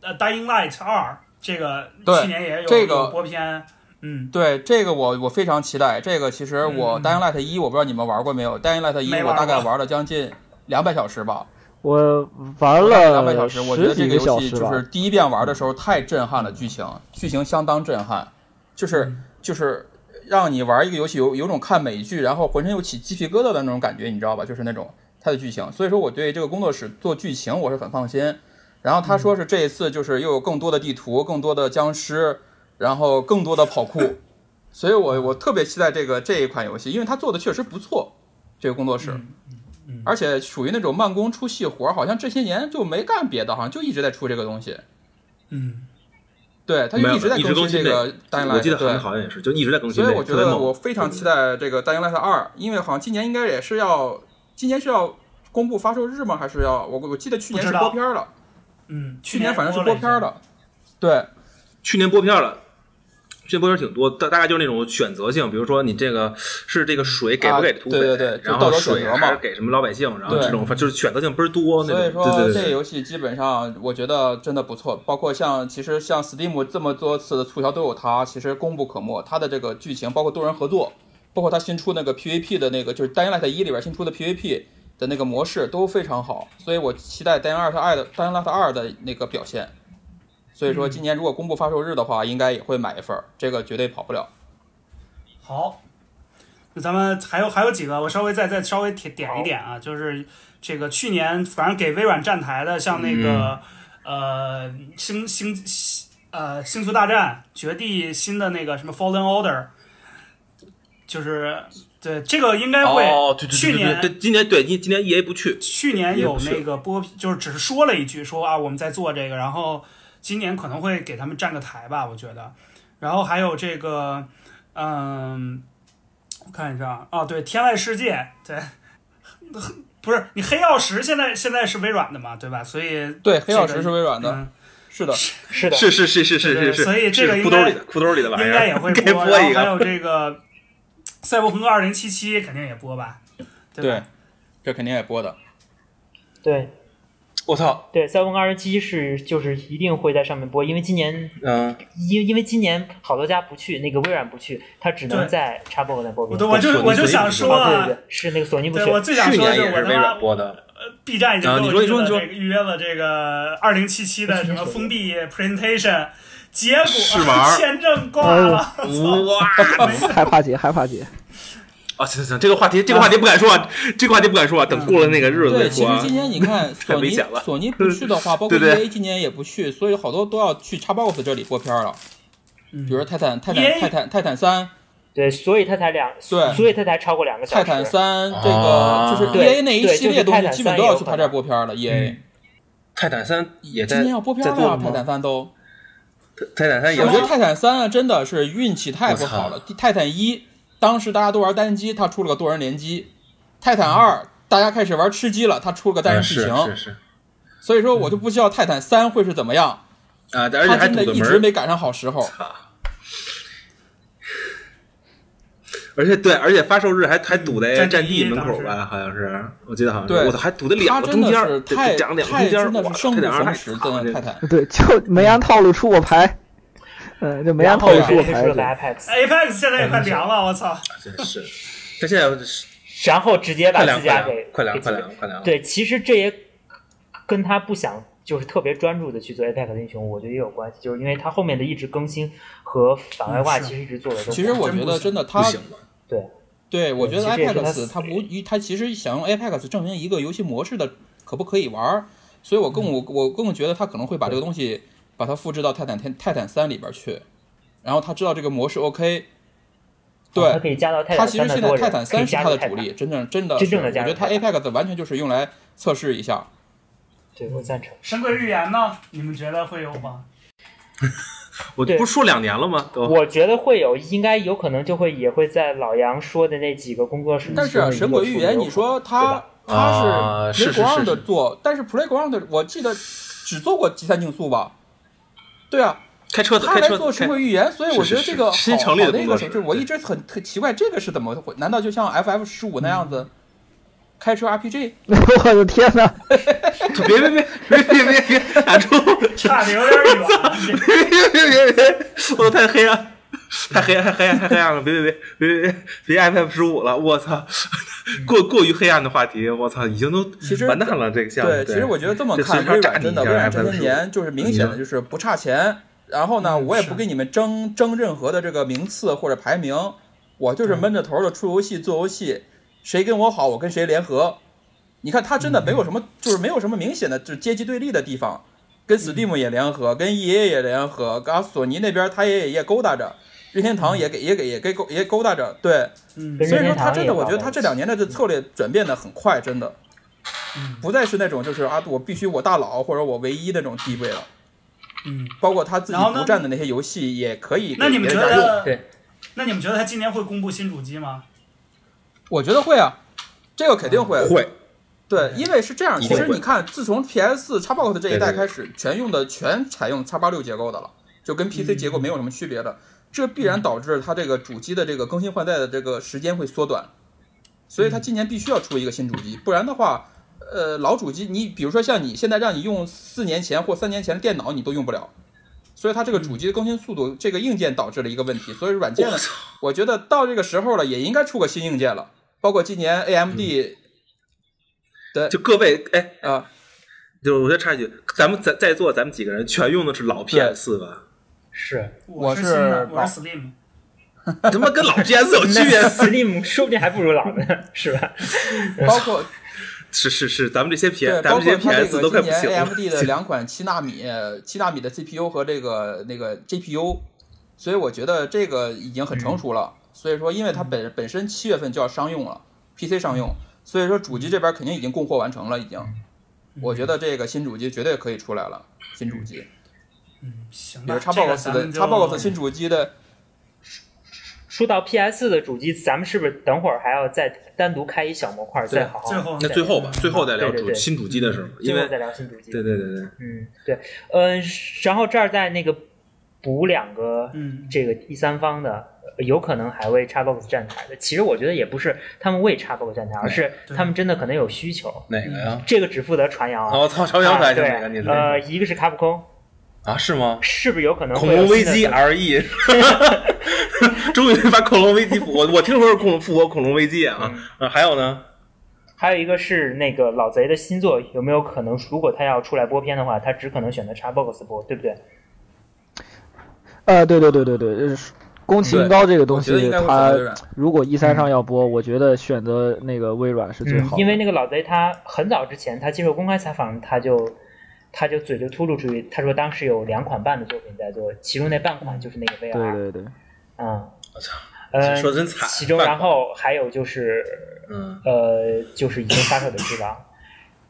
呃 Dying Light 二，这个去年也有这个有播片，嗯，对这个我我非常期待。这个其实我嗯 Dying Light 一，我不知道你们玩过没有？Dying Light 一我大概玩了将近两百小时吧，我玩了两百小时。我觉得这个游戏就。是第一遍玩的时候太震撼了，剧情剧情相当震撼，就是嗯就是让你玩一个游戏有有种看美剧，然后浑身又起鸡皮疙瘩的那种感觉，你知道吧？就是那种它的剧情。所以说我对这个工作室做剧情我是很放心。然后他说是这一次就是又有更多的地图，更多的僵尸，然后更多的跑酷，所以我我特别期待这个这一款游戏，因为它做的确实不错，这个工作室，嗯而且属于那种慢工出细活儿，好像这些年就没干别的，好像就一直在出这个东西。嗯，对，他就一直在更新新这个 Dying Light，我记得好像好像也是，就一直在更新。所以我觉得我非常期待这个《Dying Light 二》，因为好像今年应该也是要，今年是要公布发售日吗？还是要我我记得去年是播片儿了，嗯，去年反正是播片儿了。对，去年播片了。去年播片挺多，大大概就是那种选择性，比如说你这个是这个水给不给土匪，啊对对对就然后水还是给什么老百姓，然后这种就是选择性倍儿多那种。所以说这个游戏基本上我觉得真的不错，包括像其实像 Steam 这么多次的促销都有它，其实功不可没。它的这个剧情，包括多人合作，包括它新出那个 PVP 的那个，就是《Dying Light 一》里边新出的 PVP 的那个模式都非常好，所以我期待《Dying Light 二》的《Dying Light 二》的那个表现。所以说今年如果公布发售日的话，应该也会买一份儿，这个绝对跑不了。好，那咱们还有还有几个，我稍微再再稍微点点一点啊，就是这个去年反正给微软站台的，像那个、呃星星呃星球大战、绝地新的那个什么 Fallen Order，就是对这个应该会、哦，对对去年对对对，今年对今今年 EA 不去，去年有那个播，就是只是说了一句说啊我们在做这个，然后今年可能会给他们站个台吧，我觉得。然后还有这个，嗯，我看一下啊，对，《天外世界》对，不是你黑曜石现在现在是微软的嘛，对吧？所以对，黑曜石是微软的，嗯是的，是的，是是是是是是是，所以这个应该裤兜里的裤兜里的玩意儿，应该也会播。播一个。然后还有这个《赛博朋克2077》肯定也播吧，对对？，这肯定也播的。对我操，对，赛博朋克二十七是就是一定会在上面播，因为今年嗯，因因为今年好多家不去，那个微软不去，它只能在 Xbox 那播片。我我就我就想说啊，对啊对，对，是那个索尼不去。对我最想说的年也是我他妈软播的，B 站已经啊给我你说你说你说约了这个预约了这个二零七七的什么封闭 presentation，结果 签证挂了，哇！害怕姐，害怕姐，啊，行行行，这个话题这个话题不敢说啊，这个话题不敢说啊，等过了那个日子对，再说啊其实今。年你看 索尼索尼不去的话，包括对对 EA 今年也不去，所以好多都要去 Xbox 这里播片儿了。嗯比如说泰坦、泰坦、泰坦、泰坦三、对，所以它才两，对所以它才超过两个小时。泰坦三，这啊个就是对 EA 那一系列东西，基本都要去他这儿播片了。EA 泰坦三也在今年要播片了吗泰坦三都。泰坦三也我觉得泰坦三啊，真的是运气太不好了。泰坦一当时大家都玩单机，他出了个多人联机；泰坦二大家开始玩吃鸡了，他出了个单人剧情。是是。所以说我就不知道泰坦三会是怎么样，啊，而且它还真的一直没赶上好时候。而且对，而且发售日还还堵在战战地门口吧？好像是，我记得好像我操，还堵在两个中间太这两中间儿，真的哇是生不泰坦二太逢时惨了这的泰坦。对，就没按套路出过牌，嗯，就没按然套路出过后推出了个牌。Apex，Apex 现在也快凉了，我操！真是，他现在是 然后直接把自家给快凉快凉快凉，对，其实这也跟他不想就是特别专注的去做 Apex 英雄，我觉得也有关系，就是因为他后面的一直更新和反外挂其实一直做的都。其实我觉得真的他不行。对对，我觉得 Apex 死它不，他其实想用 Apex 证明一个游戏模式的可不可以玩，所以我更我我更觉得他可能会把这个东西把它复制到泰坦天泰坦三里边去，然后他知道这个模式 OK，对，他可以加到泰坦三的多人，其实现在泰坦三是。他的主力，真正真的真正是我觉得他 Apex 完全就是用来测试一下。对，我赞成。神鬼预言呢？你们觉得会有吗？我不是说两年了吗？都我觉得会有，应该有可能就会也会在老杨说的那几个工作室。但是啊，神鬼预言，你说他他啊是是 Playground 是是做，但是 Playground 我记得只做过集散竞速吧？对啊，开车他来做社会预言，所以我觉得这个好是是是新成立的好那个就是我一直很很奇怪，这个是怎么回？难道就像 FF 十五那样子开车 RPG？我的天呐，别别别别别别别打住！差的有点远。别别别别！我都太黑暗，太黑暗，太黑暗，太黑暗了！别别别别别别 iPad 十五了！我操，过过于黑暗的话题，我操，已经都完蛋了。这个项目，对，其实我觉得这么看，微软真的，下微软这些年就是明显的就是不差钱，然后呢，嗯我也不是给你们争争任何的这个名次或者排名，我就是闷着头的出游戏做游戏，谁跟我好，我跟谁联合。你看，他真的没有什么，就是没有什么明显的就是阶级对立的地方，跟 Steam 也联合，跟 EA 也联合，跟索尼那边他也也勾搭着，任天堂也给也给也给勾也勾搭着，对，嗯所以说他真的，我觉得他这两年的这策略转变的很快，真的，嗯不再是那种就是啊，我必须我大佬或者我唯一那种地位了。嗯，包括他自己独占的那些游戏也可以那你们觉。得？对，那你们觉得他今年会公布新主机吗？我觉得会啊，这个肯定会。会对，因为是这样，其实你看，自从 PS 4 Xbox 这一代开始，全用的全采用叉八六结构的了，就跟 PC 结构没有什么区别的。这必然导致它这个主机的这个更新换代的这个时间会缩短，所以它今年必须要出一个新主机，不然的话，呃，老主机你比如说像你现在让你用四年前或三年前的电脑，你都用不了。所以它这个主机的更新速度，这个硬件导致了一个问题。所以软件呢，我觉得到这个时候了，也应该出个新硬件了。包括今年 AMD 的就各位哎，啊，就我再插一句，咱们在在座咱们几个人全用的是老 PS 四吧？是我是老是 Slim。他妈跟老 PS 有区别？Slim 说不定还不如老呢，是吧？包括是是是，咱们这些 P，对，咱们这些包括它这 PS 都快个今年不行了。AMD 的两款七纳米七纳米的 CPU 和这个那个 GPU，所以我觉得这个已经很成熟了。所以说，因为它本本身七月份就要商用了，PC 商用，所以说主机这边肯定已经供货完成了，已经。我觉得这个新主机绝对可以出来了，新主机，嗯，行比如吧。这个 Xbox 的咱们就 Xbox 新主机的说到 PS 的主机，咱们是不是等会儿还要再单独开一小模块，对再好好最后那最后吧，最后再聊主新主机的事儿，因为最后再聊新主机。对对对对，嗯，对，嗯，然后这儿再那个补两个嗯这个第三方的，呃有可能还为 Xbox 站台的。其实我觉得也不是他们为 Xbox 站台，而是他们真的可能有需求。哪个呀？这个只负责传扬啊。哦，操，朝阳可啊还行，对哪个？你呃，一个是卡普空，啊是吗？是不是有可能恐龙危机新的 RE，终于把恐龙危机复活 我听说是恐复活恐龙危机啊啊，还有呢？还有一个是那个老贼的新作，有没有可能，如果他要出来播片的话，他只可能选择 Xbox 播，对不对？呃，对对对对对，呃宫崎英高这个东西我觉得应该，会选它择微软。如果一三上要播，我觉得选择那个微软是最好的。嗯因为那个老贼他很早之前他接受公开采访，他就他就嘴就秃噜出去，他说当时有两款半的作品在做，其中那半款就是那个 VR，对对对，嗯，我操，呃，说真惨其中然后还有就是嗯，呃，就是已经发售的《只狼》，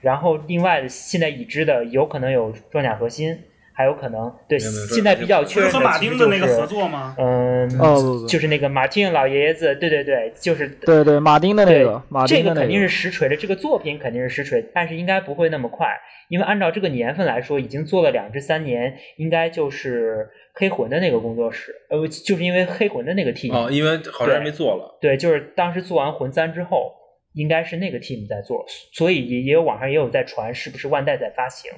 然后另外现在已知的有可能有装甲核心，还有可能对现在比较确认不是和马其实就是丁的那个合作吗？嗯，哦不不，就是那个马丁老爷子，对对对，就是对对，马丁的那个，马丁的那这个肯定是实锤的，这个作品肯定是实锤，但是应该不会那么快，因为按照这个年份来说，已经做了两至三年，应该就是黑魂的那个工作室，呃，就是因为黑魂的那个 team，、哦，因为好像还没做了，对，就是当时做完魂三之后，应该是那个 team 在做，所以也也有网上也有在传是不是万代在发行，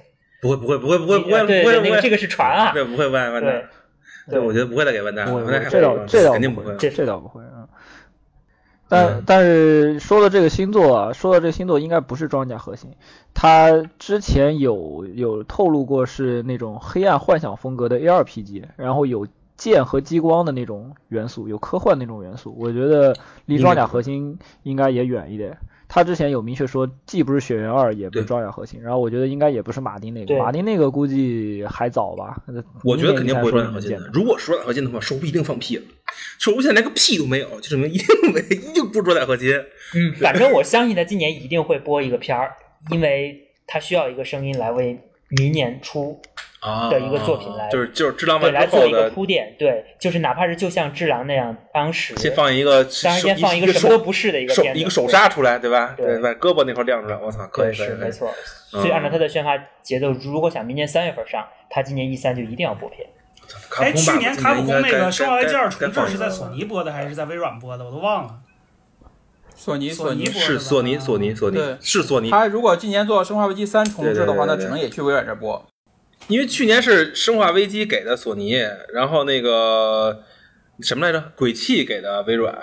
不会不会不会不会不会不会不会，那个这个是船啊，对不会万万对代，对，我觉得不会再给万代了，这倒这倒肯定不会。这这倒不会啊。但但是说到这个星座啊，说到这个星座应该不是装甲核心，它之前有有透露过是那种黑暗幻想风格的 ARPG，然后有剑和激光的那种元素，有科幻那种元素，我觉得离装甲核心应该也远一点。他之前有明确说，既不是雪原二，也不是对装甲核心，然后我觉得应该也不是马丁那个，马丁那个估计还早吧。我觉得肯定不会装甲核心的。如果是装甲核心的话，手不一定放屁了。手现在连个屁都没有，就证明一定没，一定不是装甲核心。嗯，反正我相信他今年一定会播一个片儿，因为他需要一个声音来为明年出啊的一个作品来就是就是智狼对完之后来做一个，铺垫，对，就是哪怕是就像《智狼》那样，当时先放一个，当然先放一一个什么都不是的一个片子，手一个手刹出来，对吧？对把胳膊那块亮出来，我操，可对，以。是没错。嗯所以按照他的宣发节奏，如果想明年三月份上，他今年一三就一定要播片。哎，去年卡普空那个《生化危机二》重置该放一个是在索尼播的还是在微软播的？我都忘了。索尼尼索尼是索尼索尼索尼是索尼，他如果今年做《生化危机三》重置的话，那只能也去微软这播。因为去年是生化危机给的索尼，然后那个什么来着，鬼泣给的微软，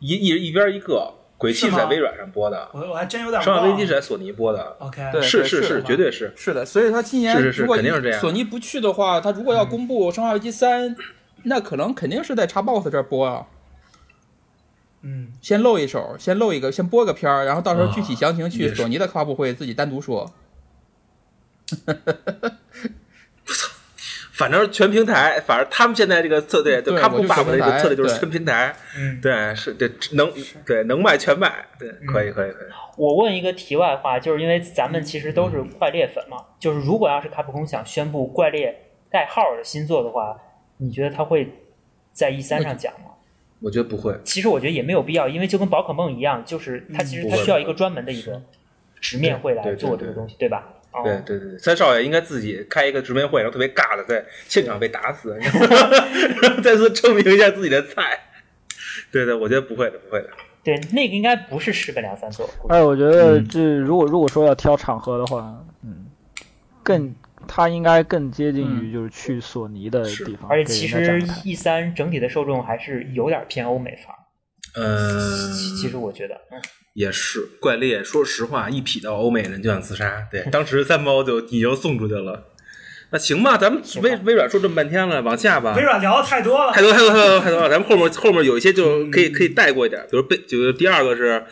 一一一边一个，鬼泣是在微软上播的，我我还真有点生化。危机是在索尼播的，OK，对是是是，绝对是。是的，所以他今年是是是如果肯定是这样索尼不去的话，他如果要公布《生化危机三》，那可能肯定是在 Xbox 这儿播啊。嗯，先露一手，先露一个，先播个片儿，然后到时候具体详情去索尼的发布会自己单独说。反正全平台，反正他们现在这个策略，就对卡普爸爸的这个策略就是全平台，嗯，对，是对能对能卖全卖，对，可以可以可以。我问一个题外话，就是因为咱们其实都是怪猎粉嘛，就是如果要是卡普空想宣布怪猎代号的新作的话，你觉得他会在 E 三上讲吗？我觉得不会，其实我觉得也没有必要，因为就跟宝可梦一样，就是它其实它需要一个专门的一个直面会来做这个东西，对吧？哦对对对，三少爷应该自己开一个直面会，然后特别尬的在现场被打死，然后 再次证明一下自己的菜。对对，我觉得不会的，不会的。对，那个应该不是十本两三做，估计哎，我觉得嗯这如果如果说要挑场合的话，嗯，更他应该更接近于就是去索尼的地方，而且其实 E 三整体的受众还是有点偏欧美范儿。嗯，其其实我觉得，嗯，也是怪猎。说实话，一匹到欧美人就想自杀。对，当时三包就你就送出去了。那行吧，咱们微微软说这么半天了，往下吧微。软聊的太多了太。多太多太多太多了，咱们后面后面有一些就可以可以带过一点，比如贝，就是第二个是，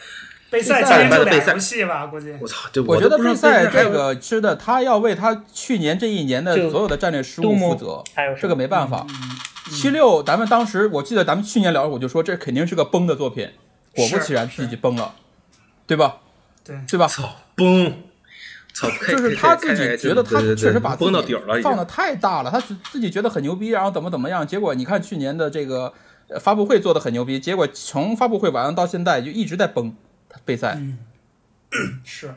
备赛备今年就俩赛备赛游戏吧，估计。我操，这我觉得贝赛这个吃的，他要为他去年这一年的所有的战略失误负责，还有什这个没办法。七六，咱们当时我记得咱们去年聊，我就说这肯定是个崩的作品，果不其然自己崩了，对吧？对对吧？操崩，操，就是他自己觉得他确实把自崩到己底儿了，已经放的太大了，他自自己觉得很牛逼，然后怎么怎么样，结果你看去年的这个呃发布会做的很牛逼，结果从发布会完了到现在就一直在崩备赛。嗯 是。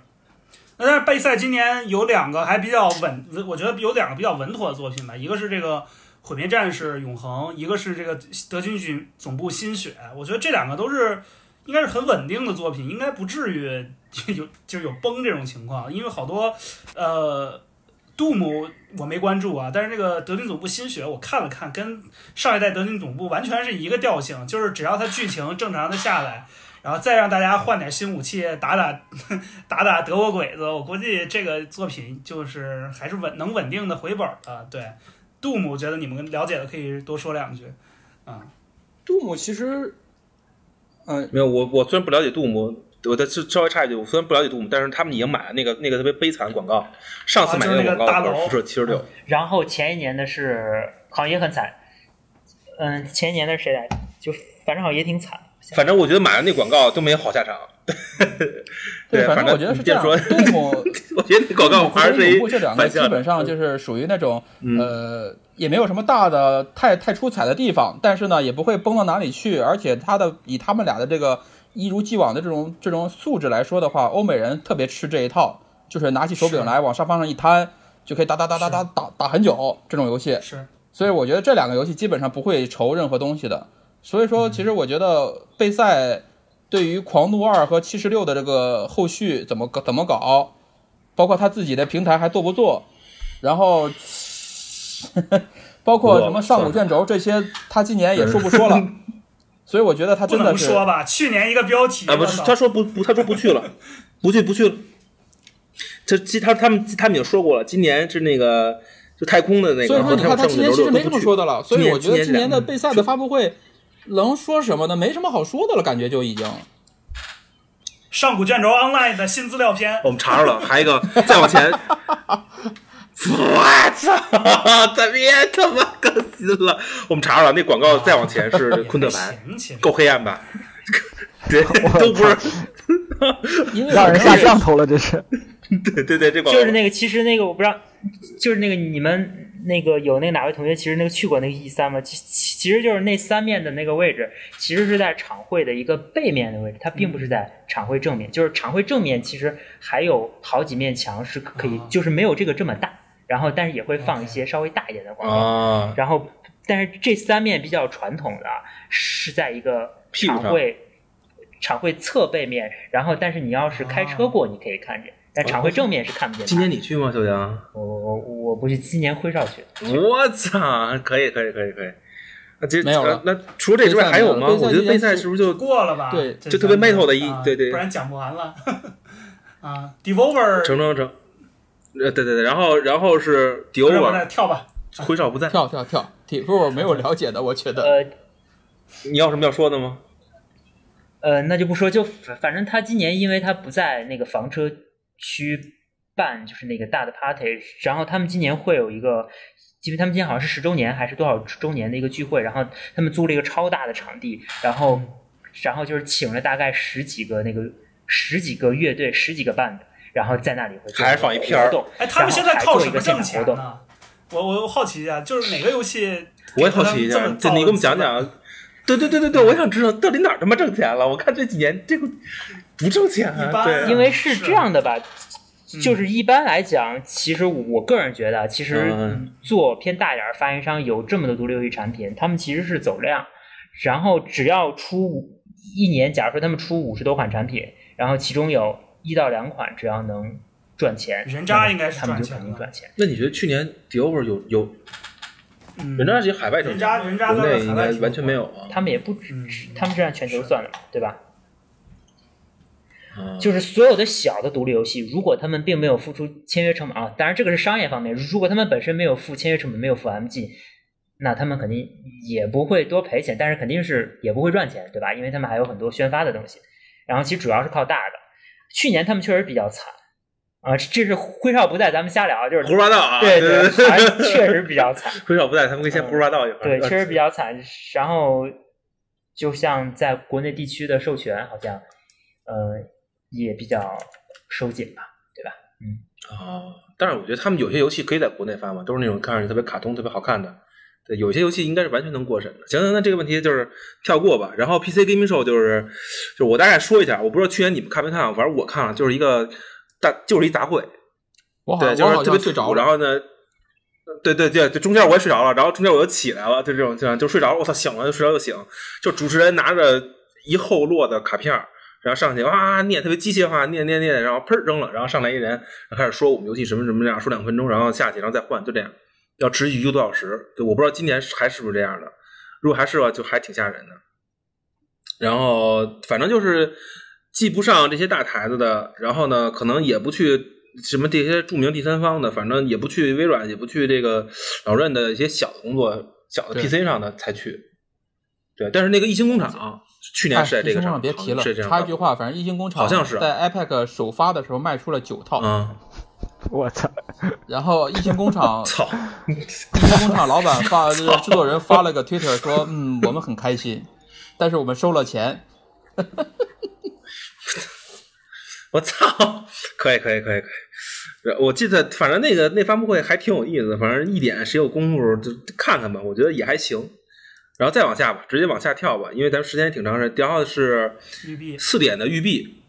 那但是备赛今年有两个还比较稳，稳我觉得有两个比较稳妥的作品吧，一个是这个《毁灭战士永恒》，一个是这个德军军总部新血。我觉得这两个都是应该是很稳定的作品，应该不至于有就有崩这种情况，因为好多呃。杜姆我没关注啊，但是那个德军总部新血我看了看，跟上一代德军总部完全是一个调性，就是只要它剧情正常的下来，然后再让大家换点新武器，打打 打打德国鬼子，我估计这个作品就是还是稳能稳定的回本儿的。对，杜姆，我觉得你们了解的可以多说两句。啊，杜姆其实，嗯、没有我我虽然不了解杜牧，我再稍微差一句，我虽然不了解杜姆，但是他们已经买了那个那个特别悲惨的广告，上次买那个广告是辐射七十六，然后前一年的是好像也很惨，嗯，前一年的是谁来着？就反正好像也挺惨。反正我觉得买了那广告都没有好下场。对，反正正我觉得是这样。杜姆 我觉得那广告还是 这两个基本上就是属于那种嗯呃，也没有什么大的太太出彩的地方，但是呢，也不会崩到哪里去。而且他的以他们俩的这个一如既往的这种这种素质来说的话，欧美人特别吃这一套，就是拿起手柄来往沙发上一摊，就可以打打打打打打打很久这种游戏。是所以我觉得这两个游戏基本上不会愁任何东西的。所以说，其实我觉得贝塞对于《狂怒二》和《七十六》的这个后续怎么搞怎么搞，包括他自己的平台还做不做，然后 包括什么上古卷轴这些，他今年也说不说了。所以我觉得他真的是说吧？去年一个标题啊，不是，他说不不，他说不去了，不去不去了。这其他他们他们已经说过了，今年是那个就太空的那个，所以说，你看他今年其实没什么说的。了，所以我觉得今年的今年贝赛的发布会能说什么呢？没什么好说的了，感觉就已经。上古卷轴 Online 的新资料片，我们查着了，还有一个再往前，我操，咱别他妈更新了。我们查着了，那广告再往前是昆特牌，够黑暗吧？对，都不是，因 为让人下降头了，这是。对对对，这广告就是那个，其实那个我不知道，就是那个你们那个有那个哪位同学，其实那个去过那个 E 三吗？其其其实就是那三面的那个位置，其实是在场会的一个背面的位置，它并不是在场会正面。就是场会正面其实还有好几面墙是可以啊，就是没有这个这么大，然后但是也会放一些稍微大一点的广告。啊，然后，但是这三面比较传统的啊是在一个屁股上场会场会侧背面，然后但是你要是开车过，你可以看见，但场会正面是看不见的。今年你去吗，小杨？我我我不去今年辉少去，我操，可以可以可以可以。那这没有了呃那除了这之外还有吗？我觉得备赛是不是就过了吧？对就特别咱们 metal 的一啊对对不然讲不完了。啊，Devolver 成成成？呃，对对对，然后然后是迪欧尔，跳吧，挥少不在。跳跳跳，体腹我没有了解的，我觉得。呃你要什么要说的吗？呃，那就不说，就反反正他今年因为他不在那个房车区办，就是那个大的 party，然后他们今年会有一个。因为他们今年好像是十周年还是多少周年的一个聚会，然后他们租了一个超大的场地，然后，然后就是请了大概十几个那个十几个乐队、十几个 band，然后在那里会做还是放一片儿活动，哎，他们现在靠什么挣场活动？钱呢？我我好奇一下，就是哪个游戏？我也好奇一下，这你给我们讲讲。对对对对对，我想知道到底哪儿他妈挣钱了？我看这几年这个不挣钱啊，对啊，因为是是这样的吧，嗯就是一般来讲，其实我个人觉得，其实嗯做偏大点儿发行商有这么多独立游戏产品，他们其实是走量，然后只要出一年，假如说他们出五十多款产品，然后其中有一到两款只要能赚钱，人渣应该是他们就赚钱的肯定赚钱。那你觉得去年 d o e r 有有嗯人渣是海外挣人渣人渣在国内应海外完全没有啊。他们也不只嗯，他们是按全球算的嘛，对吧？啊就是所有的小的独立游戏，如果他们并没有付出签约成本啊，当然这个是商业方面，如果他们本身没有付签约成本，没有付 MG，那他们肯定也不会多赔钱，但是肯定是也不会赚钱，对吧？因为他们还有很多宣发的东西。然后其实主要是靠大的，去年他们确实比较惨啊，这这是辉少不在，咱们瞎聊，就是胡说八道啊！对对对，还确实比较惨。辉少不在，他们可以先胡说八道一会儿。对，确实比较 惨。然后，就像在国内地区的授权，好像呃也比较收紧吧，对吧？嗯。哦，但是我觉得他们有些游戏可以在国内发嘛，都是那种看上去特别卡通、特别好看的。对，有些游戏应该是完全能过审的。行行，那这个问题就是跳过吧。然后 PC Gaming Show 就是，就是我大概说一下，我不知道去年你们看没看，反正我看了，就是一个大，就是一杂烩。对，我好我就是特别睡着了然。后呢，对对对，就中间我也睡着了，然后中间我又起来了，就这种这样就睡着了，我操，醒了就睡着就醒。就主持人拿着一厚摞的卡片，然后上去哇念，特别机械化念念念，然后砰扔了，然后上来一人，然后开始说我们游戏什么什么样，说两分钟，然后下去，然后再换，就这样，要持续一个多小时。对，我不知道今年还是不是这样的，如果还是的话，就还挺吓人的。然后反正就是记不上这些大台子的，然后呢，可能也不去什么这些著名第三方的，反正也不去微软，也不去这个老任的一些小的工作、小的 PC 上的才去。对，但是那个异星工厂去年是在这个上，厂别提了是这，样插一句话，反正异星工厂好像是啊在 iPad 首发的时候卖出了九套，嗯，我操，然后异形工厂 操，异形工厂老板发，这个制作人发了个 Twitter 说，嗯，我们很开心，但是我们收了钱。我操，可以可以可以可以。我记得，反正那个那发布会还挺有意思的，反正一点谁有功夫就看看吧，我觉得也还行。然后再往下吧，直接往下跳吧，因为咱们时间也挺长时间。然后是四点的育碧，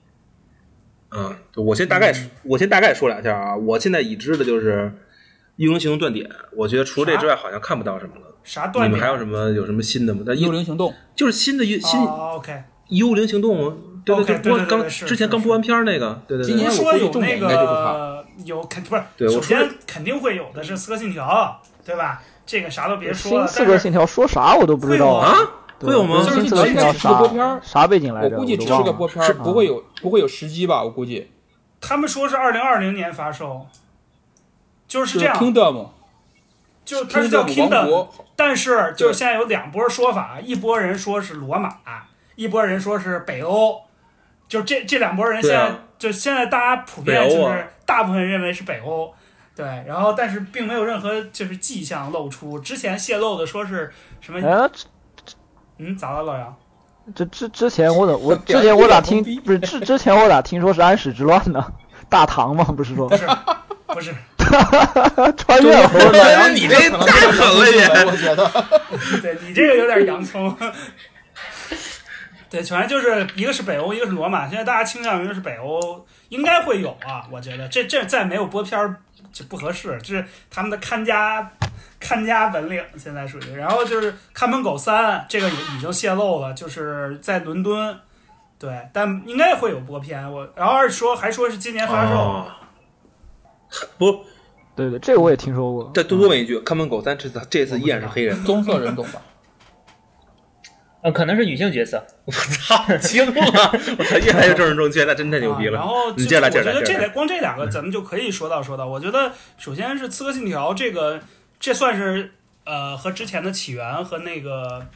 嗯，我先大概、我先大概说两下啊。我现在已知的就是《幽灵行动》断点，我觉得除了这之外，好像看不到什么了。啥断点？你们还有什么有什么新的吗？但幽灵行动，就是新的幽新《哦，OK，幽灵行动》对对，播对对对刚之前刚播完片儿那个，对对对今年我估计重说有那点应该就是有肯不是，首对我说先肯定会有的是《刺客信条》，对吧？这个啥都别说了。新刺客信条说啥我都不知道啊，对会有吗新刺客信条这是个播片啥儿啥背景来着？我估计只是个播片儿，不会有不会有时机吧？我估计他们说是二零二零年发售，就是这样，Kingdom 就它是叫 Kingdom 但是就对现在有两波说法，一波人说是罗马，一波人说是北欧，就这这两波人现在、啊就现在大家普遍就是大部分认为是北欧，对，然后但是并没有任何就是迹象露出，之前泄露的说是什么？哎，嗯，咋了老杨？这之之前我怎我之前我咋 听不是之之前我咋听说是安史之乱呢？大唐吗？不是说不是不是，穿越了？老杨，你这太狠了也我觉得。对你这个有点洋葱。对，反正就是一个是北欧，一个是罗马。现在大家倾向于是北欧，应该会有啊。我觉得这这在没有播片儿就不合适，这是他们的看家看家本领，现在属于。然后就是《看门狗三》，这个已已经泄露了，就是在伦敦，对，但应该会有播片。我然后说还说是今年发售，哦不，对对，这个我也听说过。再多多问一句，看门狗三这次这次依然是黑人？棕色人种吧，呃，可能是女性角色。我操，惊了！我操，越来越政治正确，那真太牛逼了。啊然后你接着来，就是我接着来，接着来觉得这两。光这两个咱们就可以说到说到。我觉得首先是《刺客信条》这个，这算是呃和之前的起源和那个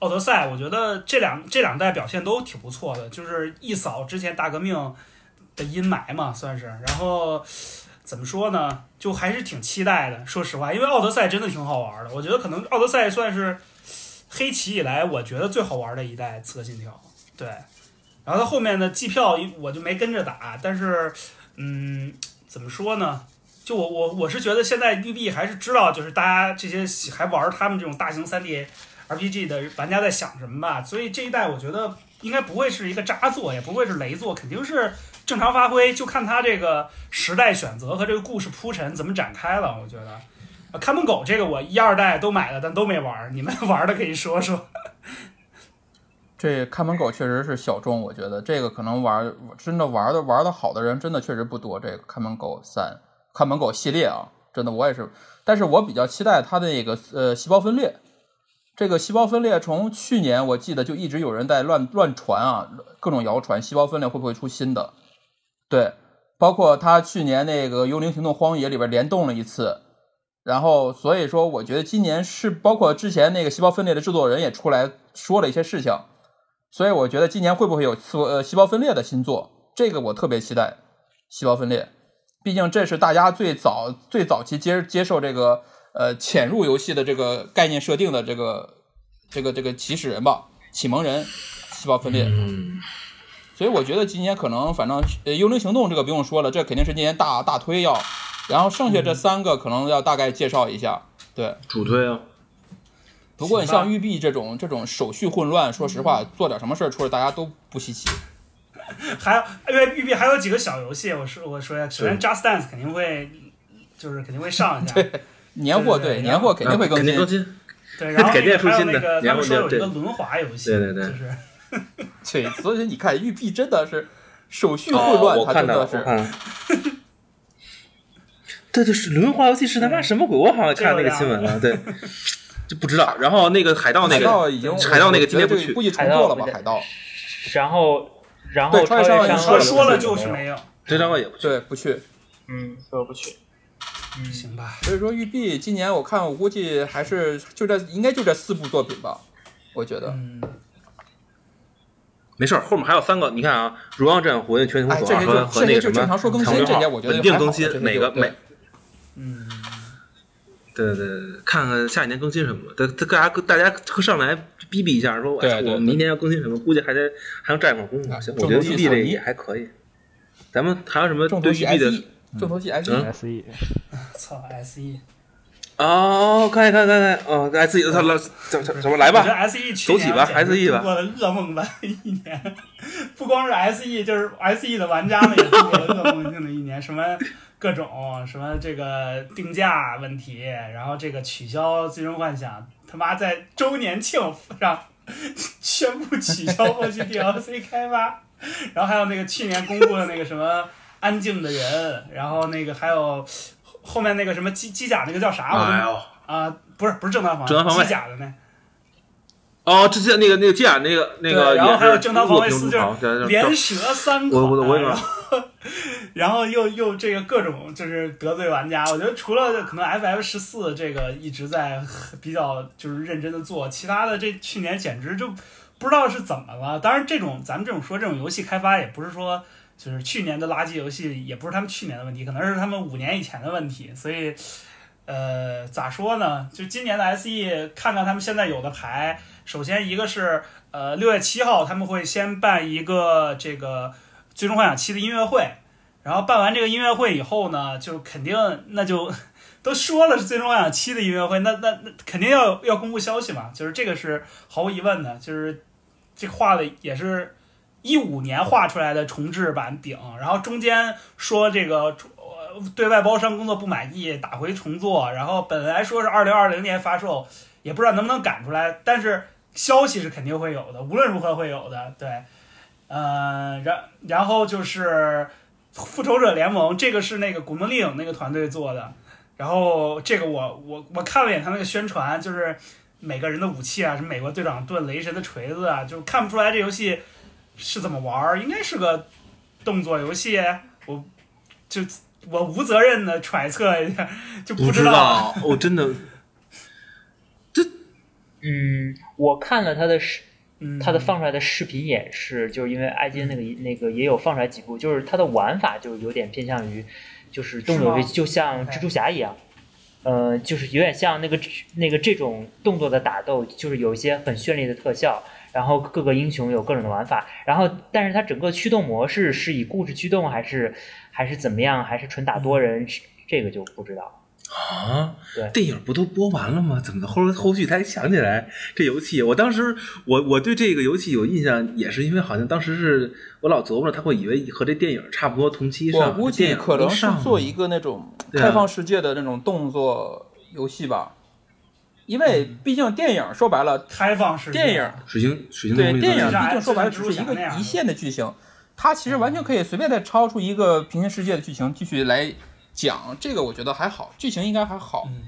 奥德赛，我觉得这两这两代表现都挺不错的，就是一扫之前大革命的阴霾嘛，算是。然后怎么说呢，就还是挺期待的。说实话，因为奥德赛真的挺好玩的，我觉得可能奥德赛算是黑旗以来我觉得最好玩的一代刺客信条。对。然后它后面的季票我就没跟着打，但是，嗯，怎么说呢？就我我我是觉得现在育碧还是知道，就是大家这些还玩他们这种大型三 D RPG 的玩家在想什么吧。所以这一代我觉得应该不会是一个渣作，也不会是雷作，肯定是正常发挥，就看他这个时代选择和这个故事铺陈怎么展开了。我觉得，看门狗这个我一二代都买了，但都没玩儿，你们 玩的可以说说。这看门狗确实是小众，我觉得这个可能玩真的玩的玩的好的人真的确实不多。这个看门狗三、看门狗系列啊，真的我也是，但是我比较期待它的那个呃细胞分裂。这个细胞分裂从去年我记得就一直有人在乱乱传啊，各种谣传，细胞分裂会不会出新的？对，包括他去年那个《幽灵行动：荒野》里边联动了一次，然后所以说我觉得今年是包括之前那个细胞分裂的制作人也出来说了一些事情。所以我觉得今年会不会有细呃细胞分裂的新作？这个我特别期待。细胞分裂，毕竟这是大家最早最早期接接受这个呃潜入游戏的这个概念设定的这个这个这个起始人吧，启蒙人。细胞分裂，嗯，所以我觉得今年可能反正呃幽灵行动这个不用说了，这肯定是今年大大推要。然后剩下这三个可能要大概介绍一下，对。主推啊，不过你像育碧这种这种手续混乱，说实话，做点什么事儿出来大家都不稀奇。还有，因为育碧还有几个小游戏，我说我说一下，首先 Just Dance 肯定会，就是肯定会上一下，年货对对年货肯定会更新更。新。对，然后还有出新的那个他们说有一个轮滑游戏，对对对就是 对，所以你看育碧真的是手续混哦，乱，我看到了，它真的是。对对是轮滑游戏是他妈什么鬼？我好像看那个新闻了，对，就不知道。然后那个海盗那海个盗已经，海盗那个今天不去这个估计重做了吧？海盗然后，然后对超越说说了就是没有，这张我也不去。对不去。嗯，说不去。嗯，行吧？所以说育碧今年我看我估计还是就这应该就这四部作品吧，我觉得。嗯，没事儿，后面还有三个，你看啊，《荣耀战魂》《全球哎，锁这些就和和那个什这些就正常说么更新，长征号这些我觉得稳定更新每个每嗯，对对对，看看下一年更新什么，大大家大家上来逼逼一下，说我我明年要更新什么，估计还得还能占一会儿功夫。行，我觉得 E D 这个也还可以。咱们还有什么重头戏对 E D 的重头戏 SE，嗯。SE 操，SE，哦，看一看看看。哦，来自己他来怎怎怎么来吧？SE 去走起吧年简直 SE 吧。度过了噩梦般的一年，不光是 SE，就是 SE 的玩家们也度过了噩梦性的一年，什么各种什么这个定价问题，然后这个取消《最终幻想》，他妈在周年庆上宣布取消后续 DLC 开发，然后还有那个去年公布的那个什么《安静的人》，然后那个还有后后面那个什么机机甲那个叫啥？啊，不是不是正当防卫，正当防卫机甲的那。哦，之前那个那个机甲那个那个，然后还有正当防卫恶四，就是连折三款，我我我也然后 然后又又这个各种就是得罪玩家。我觉得除了可能 FF 十四这个一直在比较就是认真的做，其他的这去年简直就不知道是怎么了。当然，这种咱们这种说这种游戏开发也不是说就是去年的垃圾游戏，也不是他们去年的问题，可能是他们五年以前的问题。所以，呃，咋说呢？就今年的 SE，看看他们现在有的牌。首先一个是呃六月七号他们会先办一个这个《最终幻想七》的音乐会，然后办完这个音乐会以后呢，就肯定那就都说了是《最终幻想七》的音乐会，那那那肯定要要公布消息嘛，就是这个是毫无疑问的，就是这画的也是一五年画出来的重制版顶，然后中间说这个。对外包商工作不满意，打回重做，然后本来说是二零二零年发售，也不知道能不能赶出来，但是消息是肯定会有的，无论如何会有的。对，呃，然然后就是复仇者联盟，这个是那个古墓丽影那个团队做的，然后这个我我我看了一眼他那个宣传，就是每个人的武器啊，什么美国队长盾、雷神的锤子啊，就看不出来这游戏是怎么玩儿，应该是个动作游戏，我就我无责任的揣测一下，就不知知道，我真的。这嗯，我看了他的视，嗯，他的放出来的视频演示，就是因为 IGN 那个那个也有放出来几部，就是它的玩法就有点偏向于，就是动作游戏，就像蜘蛛侠一样，呃，就是有点像那个那个这种动作的打斗，就是有一些很绚丽的特效，然后各个英雄有各种的玩法，然后但是它整个驱动模式是以故事驱动还是还是怎么样，还是纯打多人，这个就不知道。啊对，电影不都播完了吗？怎么后后续才想起来这游戏？我当时我我对这个游戏有印象，也是因为好像当时是我老琢磨着他会以为和这电影差不多同期上，我估计电影可能是做一个那种开放世界的那种动作游戏吧，因为毕竟电影说白了，开放式电影水晶水晶对电影的毕竟说白了只就是是一个一线的剧情，它其实完全可以随便再超出一个平行世界的剧情继续来讲，这个我觉得还好，剧情应该还好。嗯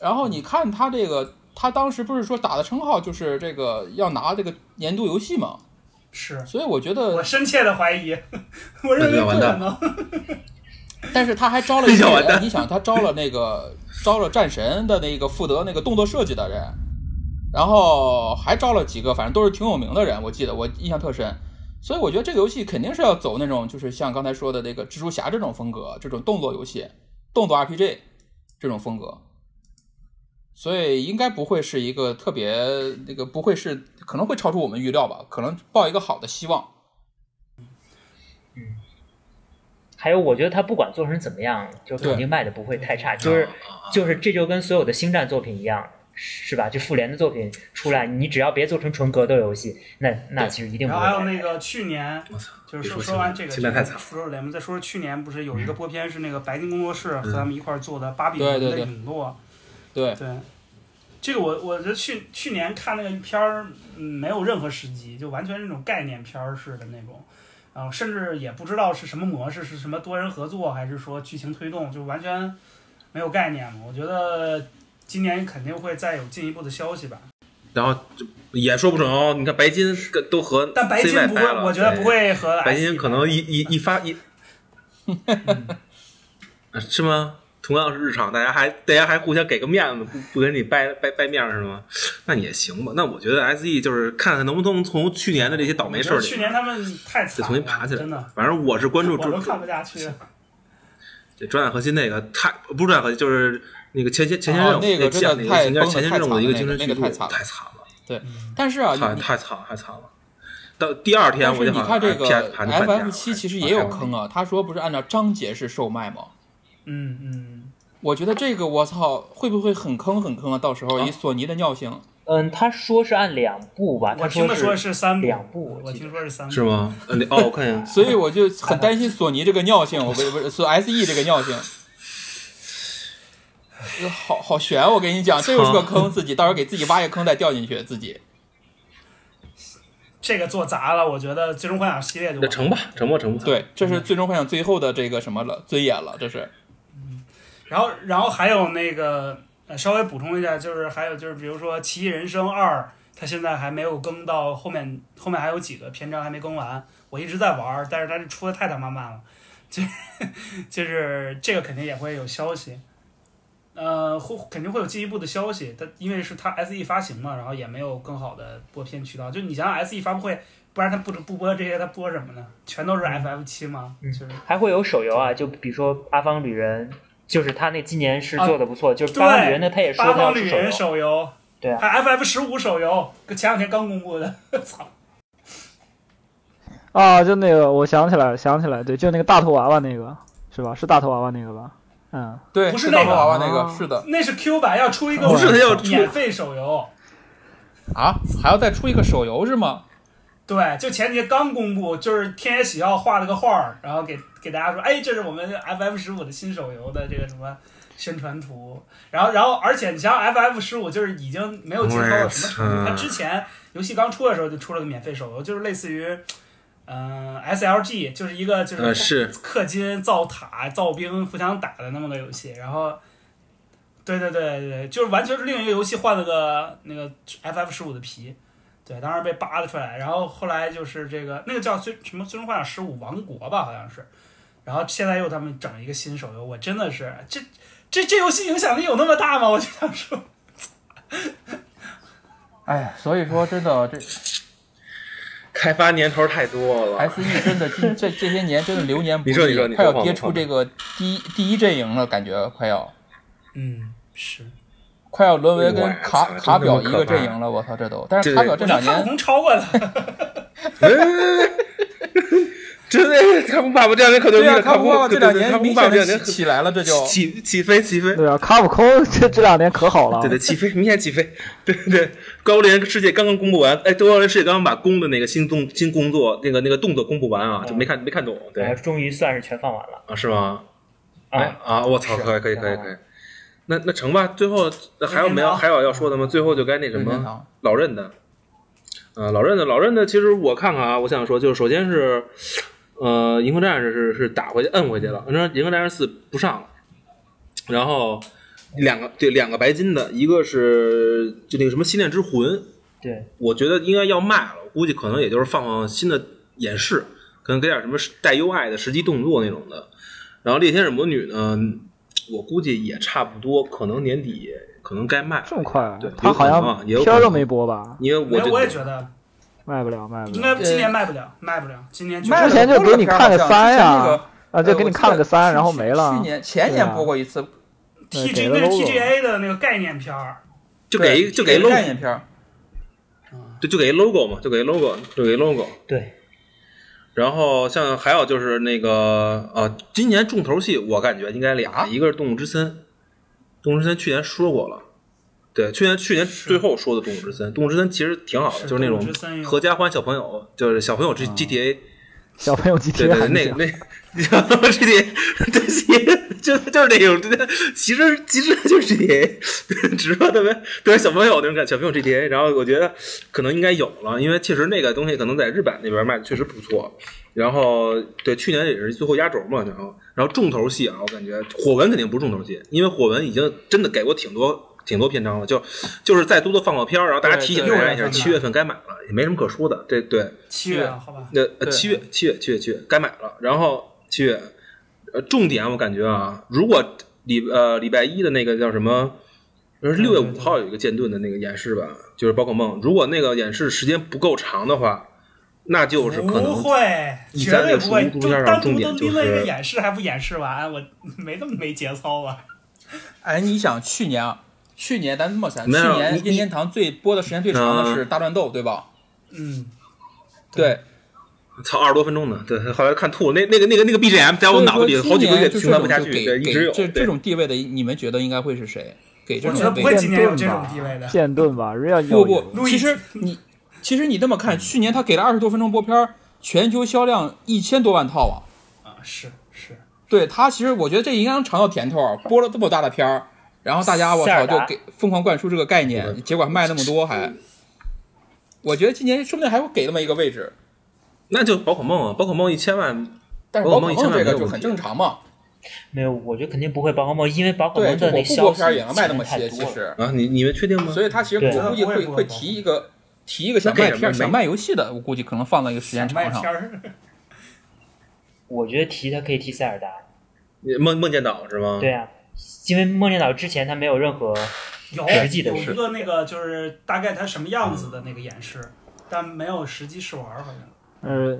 然后你看他这个，他当时不是说打的称号就是这个要拿这个年度游戏嘛，是所以我觉得我深切的怀疑，我认为不可能。但是他还招了一个 你想他招了那个招了战神的那个负责那个动作设计的人，然后还招了几个，反正都是挺有名的人，我记得我印象特深。所以我觉得这个游戏肯定是要走那种，就是像刚才说的那个蜘蛛侠这种风格，这种动作游戏、动作 RPG 这种风格，所以应该不会是一个特别那个，不会是可能会超出我们预料吧，可能抱一个好的希望。还有，我觉得他不管做成怎么样，就肯定卖的不会太差。就是就是，这就跟所有的星战作品一样，是吧？就复联的作品出来，你只要别做成纯格斗游戏，那那其实一定不然会太差。后还有那个去年，我操，就是说说说完这个现在太惨。复仇者联盟，再说说去年不是有一个播片是那个白金工作室和他们一块儿做的《芭比伦的对对对陨落》，对，对，这个我我觉得去去年看那个片儿，嗯，没有任何时机，就完全是那种概念片儿似的那种，然后甚至也不知道是什么模式，是什么多人合作，还是说剧情推动，就完全没有概念嘛。我觉得今年肯定会再有进一步的消息吧。然后就也说不准哦。你看白金跟都和但白金不会我觉得不。会和对白金可能一一一发一，啊是吗？同样是日常，大家还大家还互相给个面子，不不跟你掰掰掰面是吗？那也行吧。那我觉得 SE 就是看看能不能从去年的这些倒霉事去年他们太惨再了，重新爬起来。真的，反正我是关注这我都看不下去。这专案核心那个太不是专案核心，就是那个前前前线任务、哦那个真的那个太应该是崩得前线任务的一个精神巨著，那个太惨了对，但是啊，太惨了太惨了。到第二天但我就好像是你看这个 PS 盘就半价 FF 了七其实也有坑啊，他说不是按照章节式售卖吗？嗯嗯，我觉得这个我操，会不会很坑很坑啊？到时候以索尼的尿性，嗯，他说是按两部吧，他我听的说是是三部，两部我听说是三部，是？吗？呃那哦，我看一下，所以我就很担心索尼这个尿性，我不是不是索 SE 这个尿性。好好悬，我跟你讲，这又是个坑，自己到时候给自己挖一个坑再掉进去，自己。这个做砸了，我觉得《最终幻想》系列就完了成吧，成吧，成吧。对，这是最终幻想最后的这个什么了，尊严了，这是。然后，然后还有那个，呃，稍微补充一下，就是还有就是，比如说《奇异人生二》，它现在还没有更到后面，后面还有几个篇章还没更完，我一直在玩，但是它是出的太他妈慢了，就是 就是这个肯定也会有消息，呃，会肯定会有进一步的消息，它因为是它 SE 发行嘛，然后也没有更好的播片渠道，就你想想 SE 发布会，不然它不不播这些，它播什么呢？全都是 FF 七吗？就是还会有手游啊，就比如说《八方旅人》，就是他那今年是啊做的不错，就是《对八方旅人》的他也说八他要手游，手游，对啊。还 FF 十五手游，前两天刚公布的，操！啊，就那个，我想起来了，想起来，对，就那个大头娃娃那个，是吧？是大头娃娃那个吧？嗯，对，不是那个大头娃娃那个，啊。是的。那是 Q 版要出一个不是他要出免费手游，啊，还要再出一个手游是吗？对，就前几天刚公布，就是天野喜耀画了个画儿，然后给给大家说，哎，这是我们 FF 十五的新手游的这个什么宣传图，然后然后而且你想想 FF 十五就是已经没有节操到什么程度，我操它之前游戏刚出的时候就出了个免费手游，就是类似于。嗯、s l g 就是一个就是氪金造塔、造兵、互相打的那么个游戏，然后，对对对对对，就是完全是另一个游戏换了个那个 FF 十五的皮，对，当时被扒了出来，然后后来就是这个那个叫最什么《最终幻想十五王国》吧，好像是，然后现在又他们整一个新手游，我真的是这这这游戏影响力有那么大吗？我就想说，哎呀，所以说真的这 开发年头太多了。SE 真的这这这些年真的流年不利快要跌出这个第一第一阵营了，感觉快要。嗯，是，快要沦为跟卡卡表一个阵营了，我操这都！但是这卡表这两我觉得卡普年空超过了，真的，看不爸爸这两年可牛了，卡普爸爸这两年明显起起来了，这就起起飞起飞，对啊，卡普空这这两年可好了，对对，起飞，明显起飞。对对，高联世界刚刚公布完，哎，高联世界刚刚把公的那个新动新工作那个那个动作公布完啊，就没看没看懂，对终于算是全放完了。啊，是吗？啊哎啊，我操，是可以可以可以啊可以。那那成吧，最后那还有没有还有要说的吗？最后就该那什么老任的，呃，老任的老任的，其实我看看啊，我想说，就是首先是，呃，银河战士是是打回去摁回去了，那银河战士四不上了，然后两个对两个白金的，一个是就那个什么心念之魂，对，我觉得应该要卖了，我估计可能也就是放放新的演示，可能给点什么带 UI 的实际动作那种的。然后猎天使魔女呢，我估计也差不多，可能年底可能该卖，这么快啊对，他好像也片儿都没播吧？因为我我也觉得卖不了，卖不了应了。该今年卖不了，卖不了，今年绝卖之前就给你看个三呀那个啊，就给你看了个三，然后没了去。年前年播过一次，对 TG 那 TGA 的那个概念片儿，就给对就给个 logo，概念片儿，就就给 logo 嘛，就给 logo，就给 logo。对，然后像还有就是那个呃，今年重头戏我感觉应该俩，啊一个是《动物之森》，《动物之森》去年说过了，对，去年去年最后说的《动物之森》，《动物之森》其实挺好的，是就是那种合家欢小朋友，就是小朋友这 G T A，小朋友对 GTA 对，还讲那个那 G T A，对，就就是那种，其实其实就是 G T A，只是说特别特别小朋友那种感觉，小朋友 G T A，然后我觉得可能应该有了，因为确实那个东西可能在日版那边卖的确实不错。然后对，去年也是最后压轴嘛，然后然后重头戏啊，我感觉火纹肯定不是重头戏，因为火纹已经真的给过挺多挺多篇章了，就就是再多的放个片儿，然后大家提醒一下，七月份该买了，也没什么可说的。这对，七月啊，好吧，那呃七月七月七月七月该买了，然后七月，呃，重点我感觉啊，如果礼呃礼拜一的那个叫什么？是六月五号有一个剑盾的那个演示吧，就是宝可梦。如果那个演示时间不够长的话，那就是可不能会，一三六绝对不会。十五图片上就单独重点就都拎了一个是演示还不演示完，我 没这么没节操吧？哎，你想去年啊，去年咱这么想，去年你任天堂最播的时间最长的嗯是大乱斗，对吧？嗯，对，操二十多分钟呢。对，后来看吐了。那那个那个那个 BGM 在我脑子里说好几个月今年就循环不下去，对，给一直有。给这这种地位的，你们觉得应该会是谁？给这我种不会今年有这种地位的。剑盾吧，Real 不不，其实你其实你这么看，去年他给了二十多分钟播片儿，全球销量一千多万套啊。啊，是是，对他，其实我觉得这应该能尝到甜头，播了这么大的片儿，然后大家我操就给疯狂灌输这个概念，结果还卖那么多还。我觉得今年说不定还会给那么一个位置，那就宝可梦啊，宝可梦一千万，但是宝可梦一千梦这个就很正常嘛。没有，我觉得肯定不会宝可梦，因为宝可，梦的那消息片也能卖那么些。其实。啊，你你们确定吗？所以他其实我估计会会提一个提一个想卖片儿、想卖游戏的，我估计可能放到一个时间长上。卖片儿，我觉得提他可以提塞尔达，梦梦见岛是吗？对啊，因为梦见岛之前他没有任何有实际的是有一个那个就是大概它什么样子的那个演示，但没有实际试玩儿，好像。呃，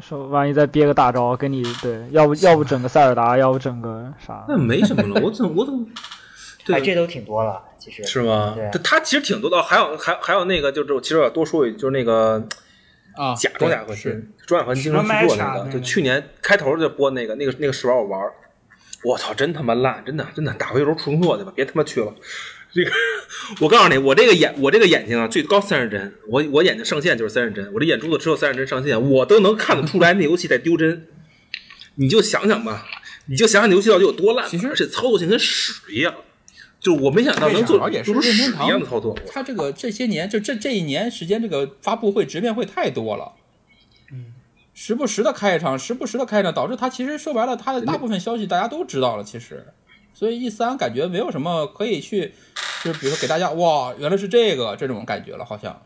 说万一再憋个大招，给你对，要不要不整个塞尔达，要不整个啥？那没什么了，我怎么我怎么 哎，对这都挺多了，其实是吗对啊？它它其实挺多的，还有还还有那个就是我其实我要多说一句，就是那个啊，假装甲核心，装甲核心经常去做那个，就去年开头就播那个那个那个试玩我玩儿，我操，真他妈烂，真的真的打回头重做去吧，别他妈去了。这个，我告诉你，我这个眼，我这个眼睛啊，最高三十帧，我我眼睛上限就是三十帧，我这眼珠子只有三十帧上限，我都能看得出来那游戏在丢帧。你就想想吧，你就想想那游戏到底有多烂，其实而且操作性跟屎一样，就是我没想到能做而且是做出屎任天堂一样的操作。他这个这些年就这这一年时间，这个发布会直面会太多了。嗯，时不时的开一场，时不时的开一场，导致他其实说白了，他的大部分消息大家都知道了，其实，所以 E 三感觉没有什么可以去，就是比如说给大家哇，原来是这个这种感觉了，好像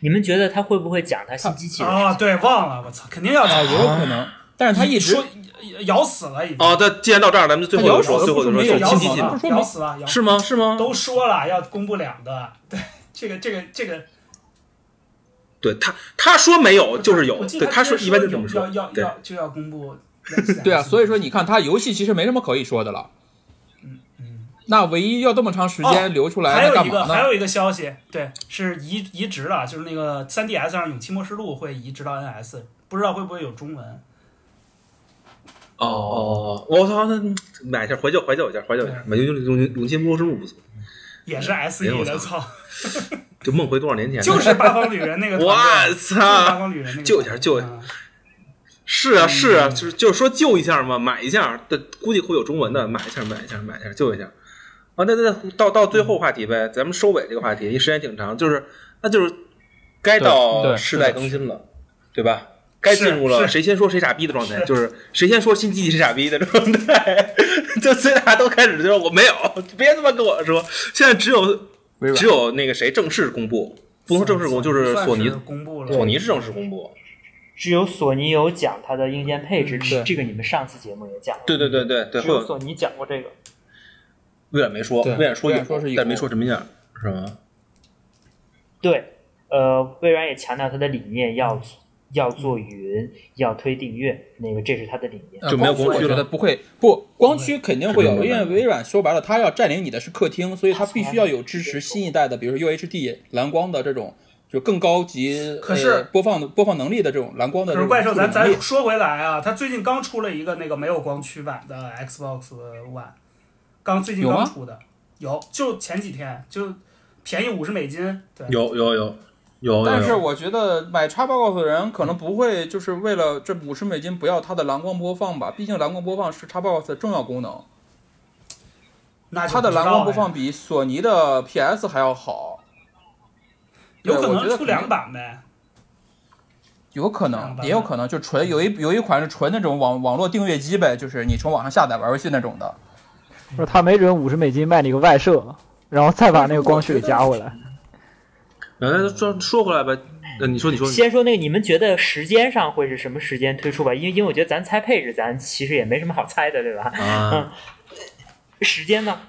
你们觉得他会不会讲他新机器人？啊，对，忘了，我操，肯定要啊讲。也有可能，但是他一直咬死了，已经。哦，那既然到这儿，咱们就最后就说，他最后就说没有咬死新机器嘛，了，咬死了，咬死是吗？是吗？都说了要公布两个，对，这个这个这个，对他他说没有就是有对他说一般就这有么说要要，要就要公布。对啊，所以说你看他游戏其实没什么可以说的了。嗯嗯那唯一要这么长时间留出来，哦还有一个那干嘛呢？还有一个消息，对，是移移植了，就是那个 3DS 上《勇气末世录》会移植到 NS，不知道会不会有中文。哦哦，我操，那买一下怀旧怀旧一下怀旧一下，买勇勇勇勇气末世录不错，也是哎 SE 的，操操，就梦回多少年前？就是八方旅人那个，我操八操！方旅人那个救一下救一下啊是啊是啊，就是就是说救一下嘛，买一下，对，估计会有中文的，买一下买一下买一下救一下。啊，那那那到到最后话题呗，咱们收尾这个话题，因为时间挺长，就是那就是该到对世代更新了，对吧？该进入了谁先说谁傻逼的状态，是。就是谁先说新机器谁傻逼的状态，就所以大家都开始就说我没有，别他妈跟我说，现在只有微软。只有那个谁正式公布，不能说正式公布，就是索尼是公布了，索尼是正式公布，只有索尼有讲它的硬件配置，对。这个你们上次节目也讲了。对对对对对，只有有索尼讲过这个。微软没说，微软说一说是一但没说什么样，是吗？对，呃，微软也强调它的理念要要做云，要推订阅，那个这是它的理念。呃就没有光驱，我觉得不会，不光驱肯定会有，因为微软说白了，它要占领你的是客厅，所以它必须要有支持新一代的，比如说 UHD 蓝光的这种，就更高级可是呃播放的播放能力的这种蓝光的这种可是怪兽，咱咱说回来啊，它最近刚出了一个那个没有光驱版的 Xbox One，刚最近刚出的，有，就前几天就便宜五十美金，对，有有有有，但是我觉得买 Xbox 的人可能不会就是为了这五十美金不要它的蓝光播放吧，毕竟蓝光播放是 Xbox 的重要功能，那它的蓝光播放比索尼的 PS 还要好。有可能出两版呗。有可能，也有可能，就纯有一有一款是纯那种网网络订阅机呗，就是你从网上下载玩游戏那种的。不是他没准五十美金卖你个外设，然后再把那个光驱给加回来。呃，说说回来吧，呃，你说你说，先说那个，你们觉得时间上会是什么时间推出吧？因为因为我觉得咱猜配置，咱其实也没什么好猜的，对吧？啊，时间呢？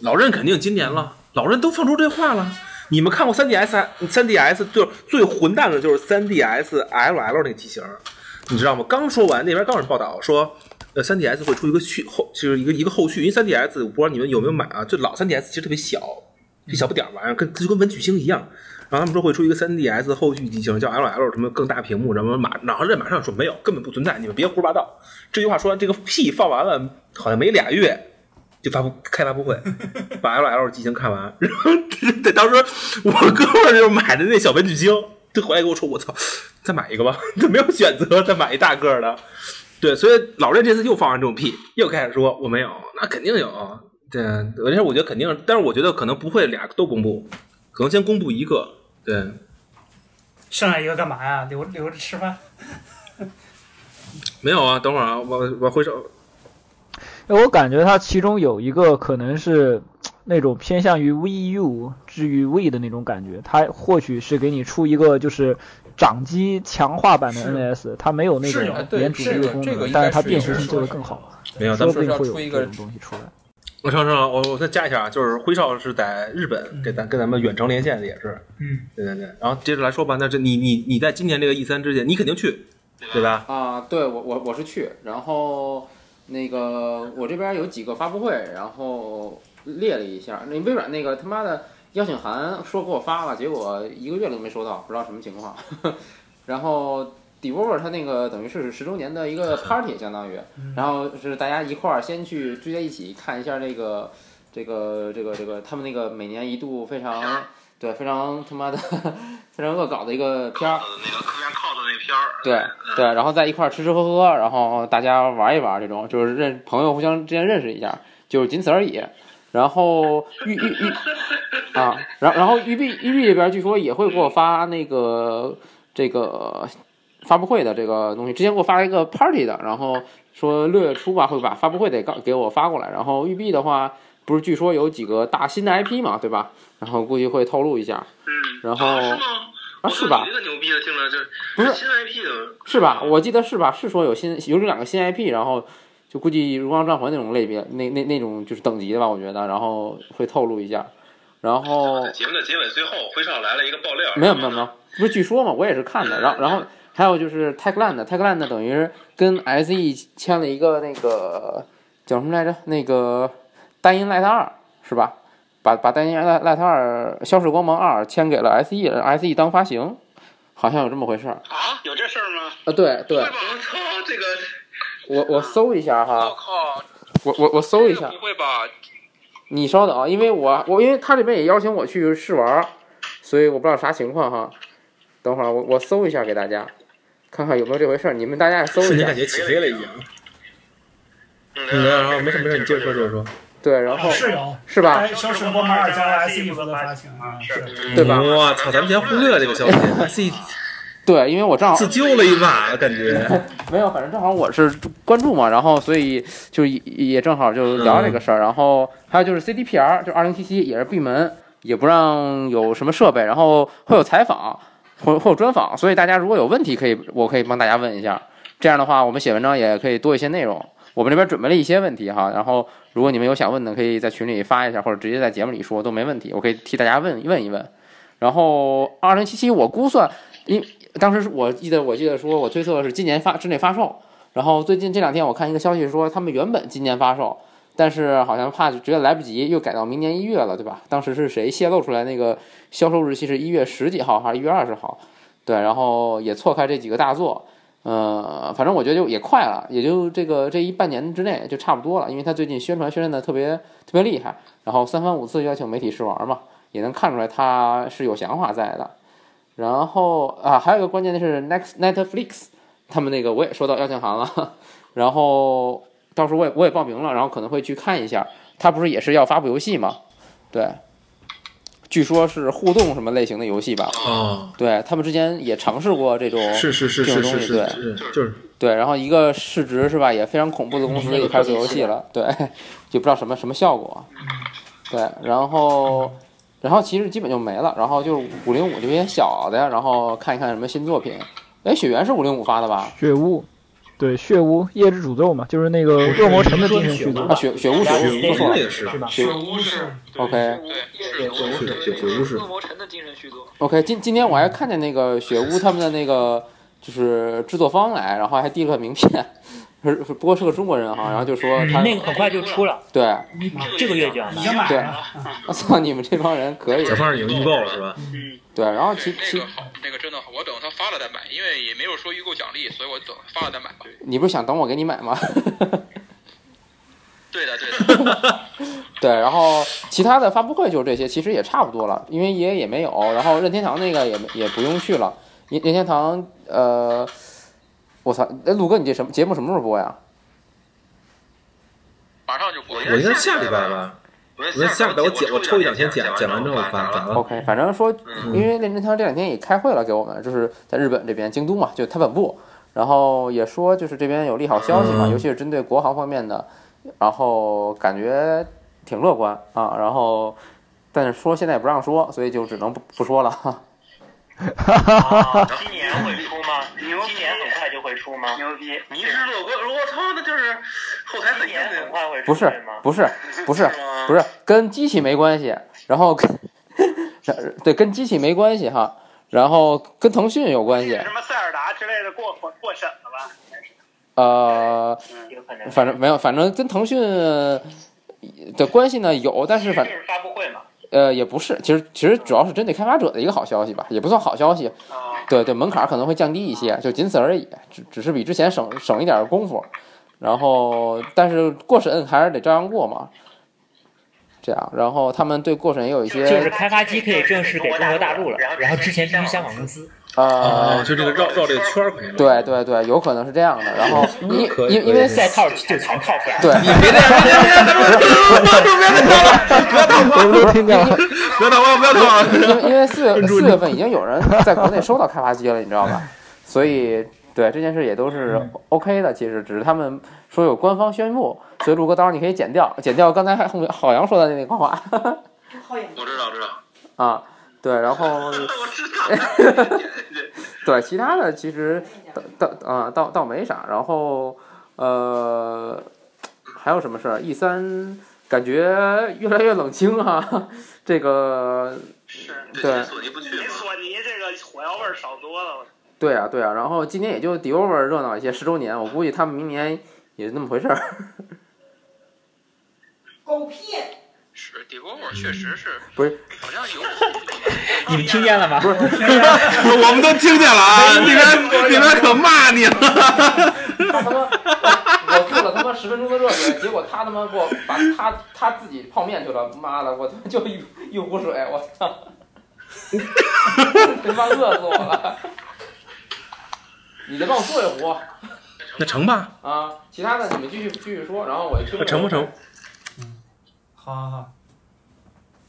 老任肯定今年了，老任都放出这话了。你们看过 3DS 3DS 就是最混蛋的就是 3DS LL 那个机型，你知道吗？刚说完那边刚有人报道说，呃，3DS 会出一个续后，就是一个一个后续。因为 3DS 我不知道你们有没有买啊，就老 3DS 其实特别小，一小不点玩意儿，跟就跟文曲星一样。然后他们说会出一个 3DS 后续机型，叫 LL 什么更大屏幕，然后马老任马上说没有，根本不存在，你们别胡说八道。这句话说完，这个屁放完了，好像没俩月，就发布开发布会，把 L L 机型看完，然后对当时我哥们儿就买的那小文曲星，就回来跟我说：“我操，再买一个吧，他没有选择，再买一大个的。”对，所以老任这次又放完这种屁，又开始说我没有，那肯定有。对，而且我觉得肯定，但是我觉得可能不会俩都公布，可能先公布一个。对，剩下一个干嘛呀？留留着吃饭？没有啊，等会儿啊，我我回首。我感觉它其中有一个可能是那种偏向于 VU 至于 V 的那种感觉，它或许是给你出一个就是掌机强化版的是 NS，它没有那种连主机的功能，但是它该是有便携性做的得更好，没有，说不定会有一个种东西出来。我上上我我再加一下啊，就是辉少是在日本给咱跟咱们远程连线的，也是，嗯，对对对。然后接着来说吧，那这你你你在今年这个 E 三之前，你肯定去，对吧？啊，对我我我是去，然后那个我这边有几个发布会，然后列了一下，那微软那个他妈的邀请函说给我发了，结果一个月都没收到，不知道什么情况。然后 Devolver 它那个等于是十周年的一个 party，相当于，然后是大家一块儿先去聚在一起看一下那个这个这个这个他们那个每年一度非常对非常他妈的非常恶搞的一个片儿。那个非常 cos 那片儿，对对，然后在一块儿吃吃喝喝，然后大家玩一玩，这种就是认朋友互相之间认识一下，就是仅此而已。然后玉玉玉 啊，然然后玉碧玉碧这边据说也会给我发那个这个发布会的这个东西，之前给我发了一个 party 的，然后说六月初吧会把发布会得告给我发过来。然后育碧的话，不是据说有几个大新的 IP 嘛，对吧？然后估计会透露一下。嗯，然后啊是吗？啊是吧？个牛逼的，听着就不是新 IP 的，是吧？我记得是吧？是说有新有这两个新 IP，然后就估计《荣耀战魂》那种类别，那那那种就是等级的吧，我觉得，然后会透露一下。然后节目的结尾最后，辉少来了一个爆料，没有没有没有，不是据说嘛，我也是看的。然后然后还有就是 Techland，Techland 等于是跟 SE 签了一个那个叫什么来着？那个《单音 Light 二》是吧？把把《单音 Light Light 二》《消逝光芒二》签给了 SE，SE 当发行，好像有这么回事儿。啊，有这事儿吗？啊，对对，我操，这个我我搜一下哈。靠，我我我搜一下，不会吧？你稍等啊，因为我我因为他这边也邀请我去试玩儿，所以我不知道啥情况哈。等会儿我我搜一下给大家，看看有没有这回事儿。你们大家也搜一下瞬间感。觉起飞了一样。嗯，然后没事没事，你接着说接着说。对，然后是有是吧？哎消失光芒二将 SE 负责发行啊，是对吧我操，咱们先忽略了这个消息，自 对，因为我正好自救了一把，感觉。没有，反正正好我是关注嘛，然后所以就也也正好就聊这个事儿。然后还有就是 CDPR，就二零七七也是闭门，也不让有什么设备，然后会有采访，会会有专访，所以大家如果有问题可以，我可以帮大家问一下。这样的话，我们写文章也可以多一些内容。我们这边准备了一些问题哈，然后如果你们有想问的，可以在群里发一下，或者直接在节目里说都没问题，我可以替大家问问一问。然后二零七七我估算，因当时我记得我记得说我推测是今年发之内发售，然后最近这两天我看一个消息说他们原本今年发售，但是好像怕觉得来不及，又改到明年一月了，对吧？当时是谁泄露出来那个销售日期是一月十几号还是一月二十号？对，然后也错开这几个大作，呃，反正我觉得就也快了，也就这个这一半年之内就差不多了，因为他最近宣传宣传的特别特别厉害，然后三番五次邀请媒体试玩嘛，也能看出来他是有想法在的。然后啊，还有一个关键的是 Next Netflix，他们那个我也收到邀请函了，然后到时候我也我也报名了，然后可能会去看一下。他不是也是要发布游戏吗？对，据说是互动什么类型的游戏吧？哦，对他们之前也尝试过这种，是是是是是是，是就是对，然后一个市值是吧也非常恐怖的公司也开始做游戏了，对，就不知道什么什么效果。对，然后然后其实基本就没了，然后就是五零五这些小的，然后看一看什么新作品。哎，雪原是五零五发的吧？雪雾，对，血屋夜之诅咒嘛，就是那个恶魔城的精神续作啊，。血血屋血屋说错了那个是，，OK 对，血血屋是恶魔城的精神续作。OK，今今天我还看见那个血屋他们的那个就是制作方来，然后还递了个名片，是是不过是个中国人哈，然后就说他那个很快就出了，对，这个月就买。对经买了。我操你们这帮人可以预购了是吧？对，然后其实那个好，那个真的好，我等他发了再买，因为也没有说预购奖励，所以我等发了再买吧。你不是想等我给你买吗？对的，对的。对，然后其他的发布会就是这些，其实也差不多了，因为也也没有，然后任天堂那个也也不用去了，任任天堂呃，我操，哎，陆哥你这什么节目什么时候播呀？马上就播。我应该下礼拜吧？我应该下礼拜我剪，我抽一两天剪，剪完之后发？OK，反正说，嗯因为练真枪这两天也开会了，给我们就是在日本这边京都嘛，就他本部，然后也说就是这边有利好消息嘛，嗯尤其是针对国航方面的，然后感觉挺乐观啊，然后但是说现在也不让说，所以就只能不不说了。哈哈哈哈哈，今年会出吗？今年很快就会出吗？牛逼！迷失乐观，我操，那就是后台很硬的。快会不是不是 不是不是跟机器没关系，然后跟对跟机器没关系哈，然后跟腾讯有关系，什么塞尔达之类的过过过审了吧？呃，有可能。反正没有，反正跟腾讯的关系呢有，但是反？呃也不是，其实其实主要是针对开发者的一个好消息吧，也不算好消息，啊，对对，门槛可能会降低一些，就仅此而已，只只是比之前省省一点功夫，然后但是过审还是得照样过嘛，这样，然后他们对过程也有一些就是开发机可以正式给中国大陆了，然后之前必须香港公司。呃哦，就这个绕绕这个圈儿。对对对，有可能是这样的，然后因因因为赛套就全套出来。对，我们都听见了。不要打我，不要打我。因为因为四月四月份已经有人在国内收到开发机了，你知道吧？所以对这件事也都是 OK 的，其实只是他们说有官方宣布，所以陆哥到时候你可以剪掉，剪掉刚才还后面郝阳说的那个话 我知道，我知道。啊，对，然后 我知道。对其他的其实倒倒啊倒倒没啥，然后呃还有什么事儿？E 三感觉越来越冷清啊，这个是。对索尼不去比索尼这个火药味儿少多了。对啊，对啊，然后今年也就 Devolver 热闹一些，十周年，我估计他们明年也是那么回事儿。狗屁！是 Devolver 确实是，不是，好像有。你们听见了吗？不是，我们都听见了啊！里面里面可骂你了。他他妈，我做了他妈十分钟的热水，结果他他妈给我把他他自己泡面去了，妈的，我他妈就一一壶水，我操！他妈饿死我了！你再帮我做一壶那成吧？啊！其他的你们继续继续说，然后我听那成不成？嗯好好好。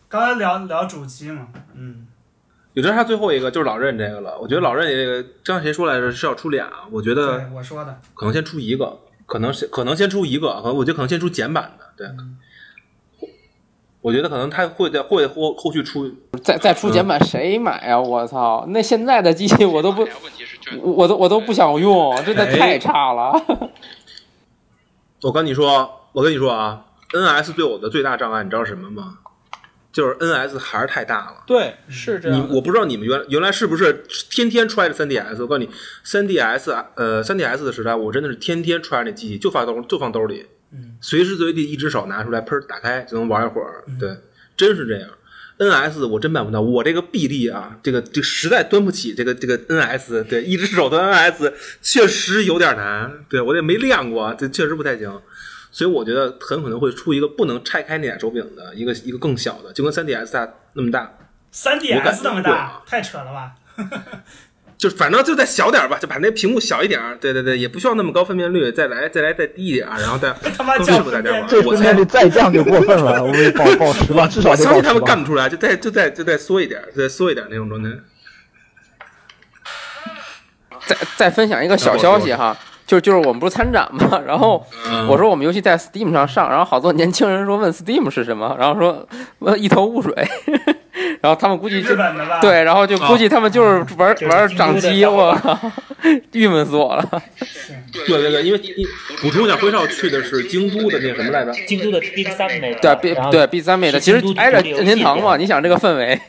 刚才聊聊主机嘛，嗯，有这还最后一个就是老任这个了。我觉得老任这个，刚才谁说来着是要出俩？我觉得我说的，可能先出一个，可能是可能先出一个，可能我觉得可能先出简版的。对，我觉得可能他会在会后后续出。再再出简版谁买啊？我操！那现在的机器我都不，我都我都不想用，真的太差了。我跟你说，我跟你说啊，NS 对我的最大障碍，你知道什么吗？就是 NS 还是太大了。对，是这样你。我不知道你们原原来是不是天天揣着 3DS？我告诉你，3DS 呃 3DS 的时代，我真的是天天揣着那机器，就放兜就放兜里，嗯，随时随地一只手拿出来，喷打开就能玩一会儿。对，真是这样。NS 我真办不到，我这个臂力啊，这个这个实在端不起这个这个 NS，对，一只手端 NS 确实有点难，对我也没练过，这确实不太行。所以我觉得很可能会出一个不能拆开那俩手柄的一个一个更小的，就跟 3DS 大那么大，，3DS 那么大太扯了吧？就反正就再小点儿吧，就把那屏幕小一点儿，对对对，也不需要那么高分辨率，再来再来再低一点儿，然后再 他妈叫更适合大家玩。这我分辨率再降就过分了，我给报报十吧，至少得报我相信他们。干不出来，就再就再就再缩一点，再缩一点那种状态。再再分享一个小消息哈，就就是我们不是参展嘛，然后嗯我说我们游戏在 Steam 上上，然后好多年轻人说问 Steam 是什么，然后说一头雾水，然后他们估计就对，然后就估计他们就是玩就是玩掌机，我靠，郁闷死我了。是。对对对对，因为因补充一下，辉少去的是京都的那什么来着？京都的 Big Summit，对 B 对 B 三妹的，其实挨着任天堂嘛，你想这个氛围，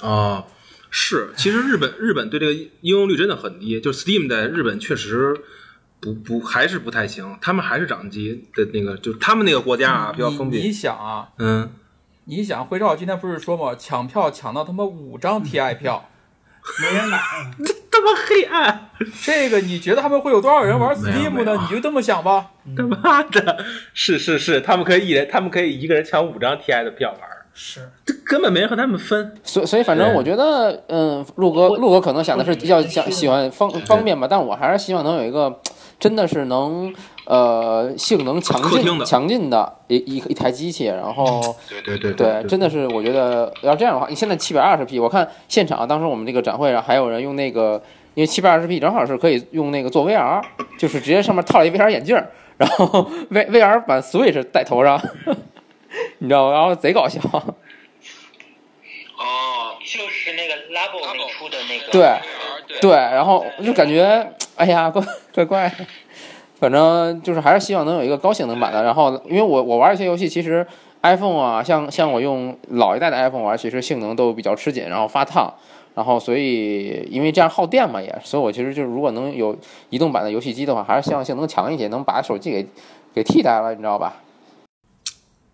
啊，是，其实日本日本对这个应用率真的很低，就 Steam 在日本确实不不还是不太行，他们还是掌机的那个，就他们那个国家啊比较封闭。你。想啊，嗯，你想辉少今天不是说吗？抢票抢到他妈五张 TI 票，没人买，这他妈黑暗，这个你觉得他们会有多少人玩 Steam 呢？你就这么想吧。他妈的，是是是，他们可以一人，他们可以一个人抢五张 TI 的票玩，是。这根本没人和他们分。所所以反正我觉得，嗯，陆哥陆哥可能想的是比较想喜欢方方便吧，但我还是希望能有一个真的是能呃性能强劲强劲的一一一台机器，然后对对对对，真的是我觉得要这样的话，你现在七百二十 P，我看现场当时我们这个展会上还有人用那个，因为七百二十 P 正好是可以用那个做 VR，就是直接上面套了一 VR 眼镜儿，然后 V VR 版 Switch 戴头上，你知道吗？然后贼搞笑。哦，就是那个 Labo 那出的那个，对对对，然后就感觉，哎呀，怪怪怪的。反正就是还是希望能有一个高性能版的。然后，因为我我玩一些游戏，其实 iPhone 啊，像像我用老一代的 iPhone 玩，其实性能都比较吃紧，然后发烫。然后，所以因为这样耗电嘛，也，所以我其实就是如果能有移动版的游戏机的话，还是希望性能强一些，能把手机给给替代了，你知道吧？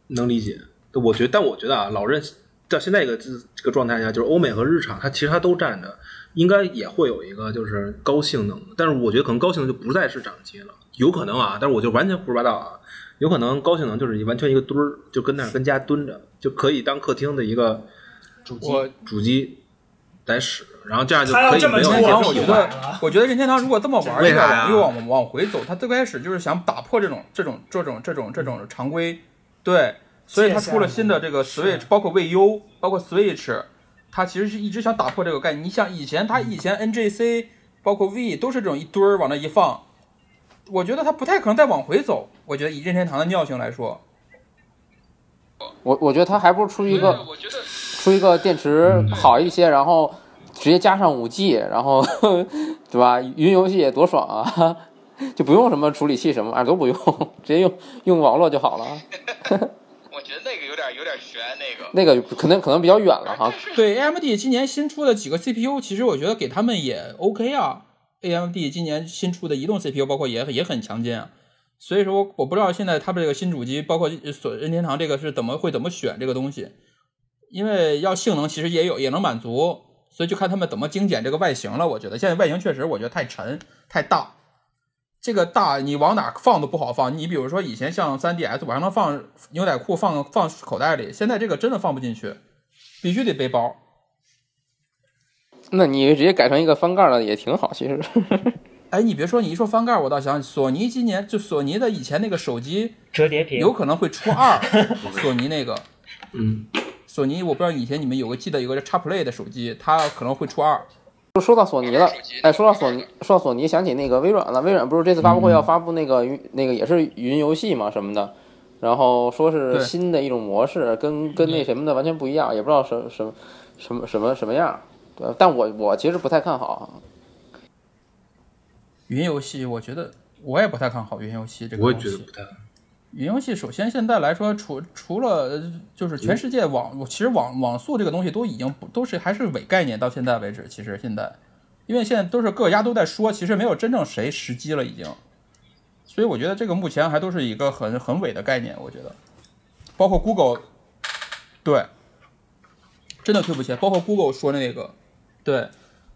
能理解。我觉得，但我觉得啊，老任到现在这个这这个状态下，就是欧美和日常，它其实它都占着，应该也会有一个就是高性能。但是我觉得可能高性能就不再是掌机了，有可能啊，但是我就完全胡说八道啊，有可能高性能就是完全一个墩儿，就跟那儿跟家蹲着，就可以当客厅的一个主机主机来使，然后这样就可以没有任天堂，做我我觉得，我觉得任天堂如果这么玩，为啥呀应该往又往往回走。他最开始就是想打破这种这种这种这种这种常规，对，所以他出了新的这个 Switch，包括 VU，包括 Switch，他其实是一直想打破这个概念。你像以前他以前 NGC 包括 V 都是这种一堆儿往那一放，我觉得他不太可能再往回走。我觉得以任天堂的尿性来说，我我觉得它还不如出一个我觉得出一个电池好一些，然后直接加上五 G，然后 对吧？云游戏也多爽啊！就不用什么处理器什么啊都不用，直接用用网络就好了。我觉得那个有点有点悬，那个那个可能可能比较远了哈。对 AMD 今年新出的几个 CPU，其实我觉得给他们也 OK 啊。AMD 今年新出的移动 CPU 包括也也很强劲啊。所以说，我不知道现在他们这个新主机，包括所任天堂这个是怎么会怎么选这个东西，因为要性能其实也有也能满足，所以就看他们怎么精简这个外形了。我觉得现在外形确实我觉得太沉太大，这个大你往哪放都不好放。你比如说以前像 3DS 我还能放牛仔裤放放口袋里，现在这个真的放不进去，必须得背包。那你直接改成一个翻盖的也挺好，其实。哎，你别说，你一说翻盖，我倒想索尼今年就索尼的以前那个手机折叠屏有可能会出二，索尼那个，嗯，索尼我不知道以前你们有个记得有个叫 XPlay 的手机，它可能会出二。就说到索尼了，哎，说到索尼，说到索尼，想起那个微软了。微软不是这次发布会要发布那个云，那个也是云游戏嘛什么的，然后说是新的一种模式，跟跟那什么的完全不一样，也不知道什什么什么什么什么样。对，但我我其实不太看好。云游戏，我觉得我也不太看好云游戏这个我东西。也觉得不太。云游戏首先现在来说，除除了呃就是全世界网，其实网网速这个东西都已经不都是还是伪概念，到现在为止，其实现在，因为现在都是各家都在说，其实没有真正谁实机了已经，所以我觉得这个目前还都是一个很很伪的概念，我觉得，包括 Google，对，真的推不起来，包括 Google 说那个，对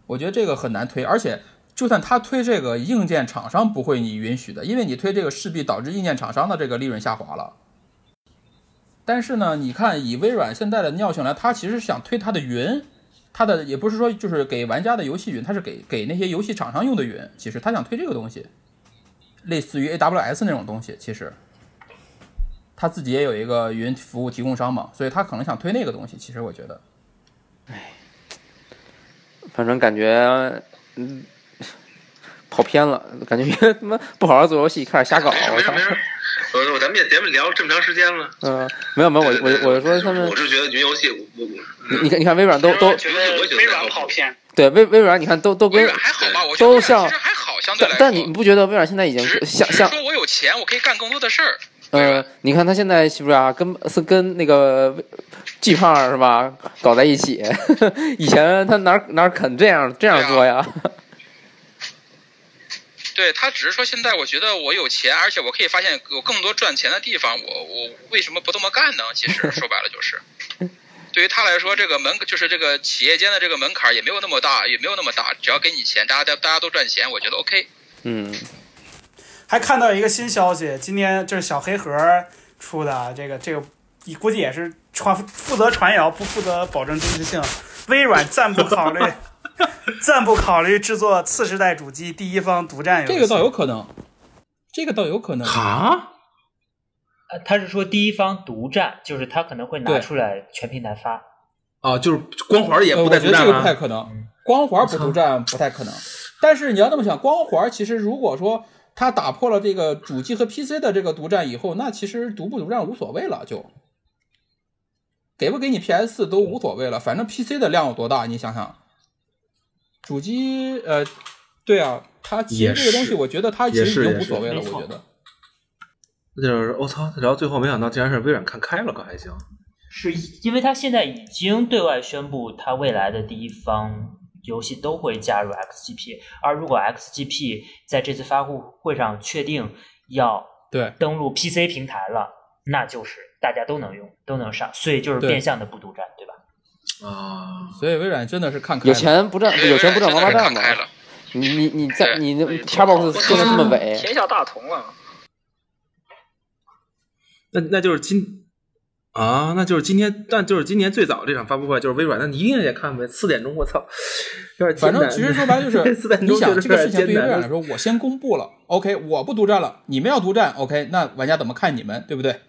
我觉得这个很难推，而且。就算他推这个硬件厂商不会你允许的，因为你推这个势必导致硬件厂商的这个利润下滑了。但是呢，你看以微软现在的尿性来，他其实想推它的云，它的也不是说就是给玩家的游戏云，它是给给那些游戏厂商用的云。其实他想推这个东西，类似于 AWS 那种东西。其实他自己也有一个云服务提供商嘛，所以他可能想推那个东西。其实我觉得，唉反正感觉，嗯，跑偏了，感觉他妈不好好做游戏，开始瞎搞。我操没事没！事，我我咱们也节目聊了这么长时间了，嗯，没有没有，我我我说他们我，是觉得云游戏，我我你你看你看微软都都微软跑偏，对微微软，你看都都跟微软还好吧？我觉得都像其实还好，相对来。但但你不觉得微软现在已经只像像说我有钱，我可以干更多的事儿。呃，你看他现在是不是啊？跟是跟那个巨胖是吧？搞在一起。以前他哪哪肯这样这样做呀？对他只是说现在我觉得我有钱，而且我可以发现有更多赚钱的地方，我我为什么不这么干呢？其实说白了就是，对于他来说，这个门就是这个企业间的这个门槛也没有那么大，也没有那么大，只要给你钱，大家大家都赚钱，我觉得 OK。嗯，还看到一个新消息，今天就是小黑盒出的，这个这个估计也是传负责传谣，不负责保证真实性。微软暂不考虑，暂不考虑制作次世代主机第一方独占游戏。这个倒有可能，这个倒有可能。啊，呃，他是说第一方独占，就是他可能会拿出来全平台发。啊，就是光环也呃，不我觉得这个不太可能，光环不独占不太可能。但是你要这么想，光环其实如果说它打破了这个主机和 PC 的这个独占以后，那其实独不独占无所谓了，就给不给你 PS 四都无所谓了，反正 PC 的量有多大，你想想，主机呃，对啊，它其实这个东西，我觉得它其实已经无所谓了，我觉得。就是我操，然后最后没想到竟然是微软看开了，可还行。是因为他现在已经对外宣布，他未来的第一方游戏都会加入 XGP，而如果 XGP 在这次发布会上确定要对登录 PC 平台了，那就是大家都能用，都能上，所以就是变相的不独占，对吧？啊，所以微软真的是看开有。钱不挣，对有钱不挣 王八蛋嘛。你你你在对你那对 Xbox 现在这么伪，天下大同了。那那就是今啊，那就是今天，但就是今年最早这场发布会就是微软，那你一定也看呗，四点钟，我操，有点艰难反正其实说白了就 是四点，你想这个事情对于微软来说，我先公布了，OK，我不独占了，你们要独占，OK，那玩家怎么看你们，对不对？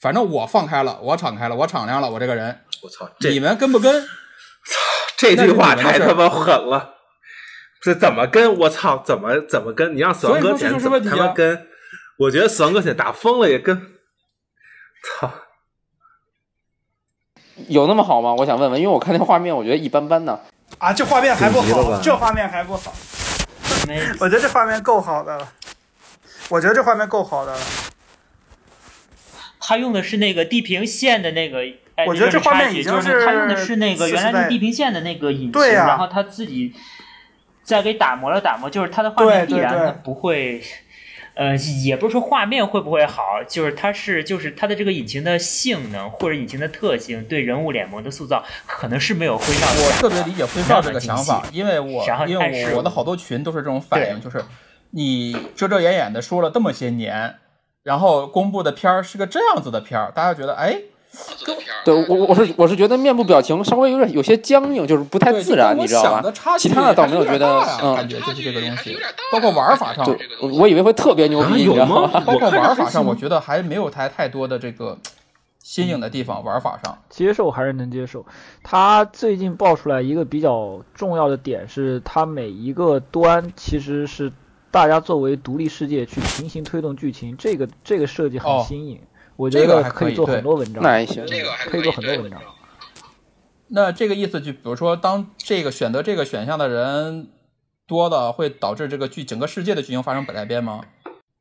反正我放开了，我敞开了，我敞亮了，我这个人，我操，你们跟不跟？操这句话太他妈狠了，这怎么跟？我操，怎么怎么跟？你让死亡搁浅怎么他妈跟？我觉得死亡搁浅打疯了也跟，操，有那么好吗？我想问问，因为我看那画面，我觉得一般般呢。啊，这画面还不好这画面还不好，我觉得这画面够好的了，我觉得这画面够好的了。他用的是那个地平线的那个，哎，我觉得这画面已经就是是他用的是那个原来次世代的地平线的那个引擎，然后他自己再给打磨了打磨，就是他的画面必然它不会。呃，也不是说画面会不会好，就是它是就是它的这个引擎的性能或者引擎的特性对人物脸模的塑造可能是没有灰少我特别理解灰少这个想法，因为我因为我我的好多群都是这种反应，就是你遮遮掩掩的说了这么些年，然后公布的片儿是个这样子的片儿，大家觉得哎，对我我是我是觉得面部表情稍微有点有些僵硬，就是不太自然，你知道吧其他的倒没有觉得嗯感觉就是这个东西包括玩法上，就我以为会特别牛逼，啊有你知道吗吗？包括玩法上，我觉得还没有太太多的这个新颖的地方。玩法上，接受还是能接受。它最近爆出来一个比较重要的点是，它每一个端其实是大家作为独立世界去平行推动剧情，这个这个设计很哦新颖，我觉得还可以做很多文章。那也行这个还可以做很多文章。那这个意思就比如说，当这个选择这个选项的人多了，会导致这个剧整个世界的剧情发生改变吗？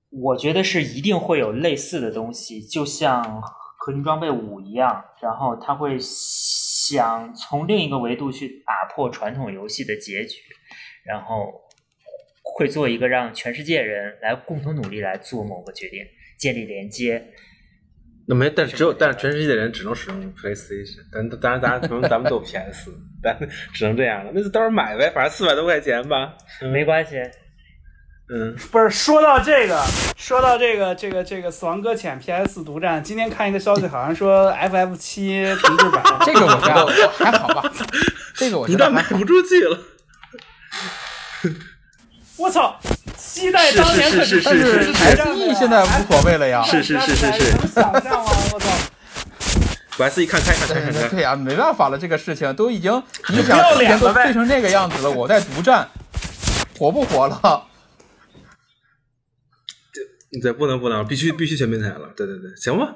我觉得是一定会有类似的东西，就像《合金装备五》一样，然后他会想从另一个维度去打破传统游戏的结局，然后会做一个让全世界人来共同努力来做某个决定，建立连接。那没，但是只有，但是全世界的人只能使用 PlayStation，但当然，当然，咱们咱们都 PS，但只能这样了。那就到时候买呗，反正四百多块钱吧。没关系，嗯，不是说到这个，说到这个，这个这个《死亡搁浅》PS 独占，今天看一个消息，好像说 FF 七重置版，这个我觉得我还好吧，这个我觉得还好。独占卖不出去了。我操！期待当年很是是但是是 SE 现在无所谓了呀。是是是是是能想象吗？我操！我 S 一看开看开看开，对呀、没办法了，这个事情都已经，你想之前都脸了呗废成这个样子了，我在独占，活不活了？对，不能不能，必须必须全平台了。对对对，行吧。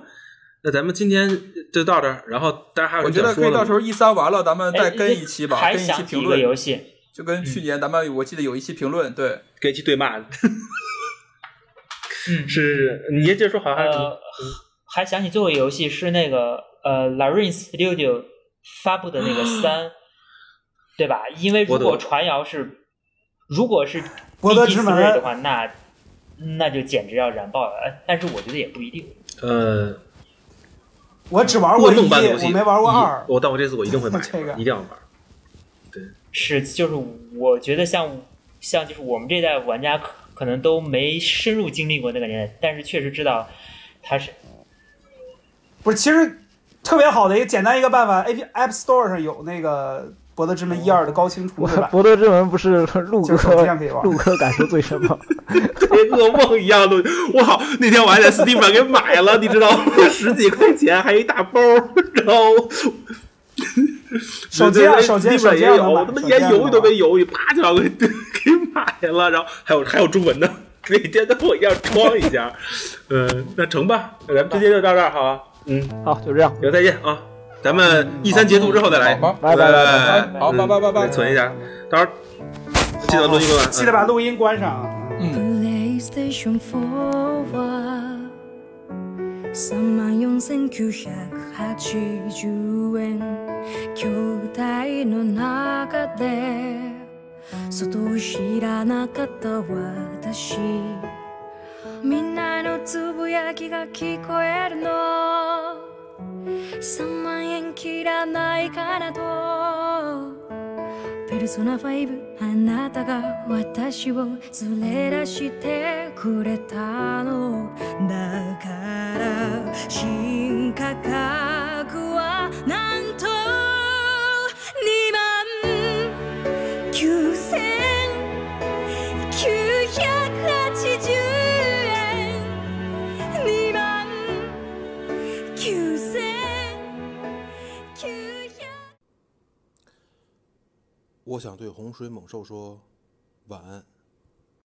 那咱们今天就到这儿，然后大家还有我觉什么说的吗得可以到时候一三完了，咱们再哎跟一期吧，还跟一期评论，游戏，就跟去年咱们我记得有一期评论，对，跟其对骂。嗯，是 是是，你接着说，好像呃，还想起最后一个游戏是那个呃 Larin Studio 发布的那个三，对吧？因为如果传谣是，如果是博德 BT 之门 Three 的话，那那就简直要燃爆了。呃但是我觉得也不一定。呃，我只玩过一，我没玩过一二。我但我这次我一定会买，这个一定要玩。是，就是我觉得像像就是我们这代玩家可可能都没深入经历过那个年代，但是确实知道它是不是，其实特别好的一个简单一个办法，A P App Store 上有那个《博德之门》一二的高清重我制版，博德之门不是陆哥机上可以玩。陆哥感受最深吗？跟噩梦一样的，我靠！那天我还在 Steam 上给买了，你知道吗？十几块钱，还一大包，然后手机上对对手机手机也有，他妈连犹豫都没犹豫，啪就要给 给买了，然后还有还有中文的，每天都跟我一样装一下。嗯，那成吧，那咱们今天就到这儿，好吧？嗯，好，就这样。行，再见啊！咱们一三截图之后再来，好拜拜拜拜拜好拜拜拜拜嗯存一下，到时候记得录音关，记得把录音关上啊。嗯，PlayStation 4は3万4980円。筐体の中で外を知らなかった私。みんなのつぶやきが聞こえるの。3万円切らないかなと。ペルソナ5あなたが私を連れ出してくれたの。だから新価格はない。我想对洪水猛兽说晚安。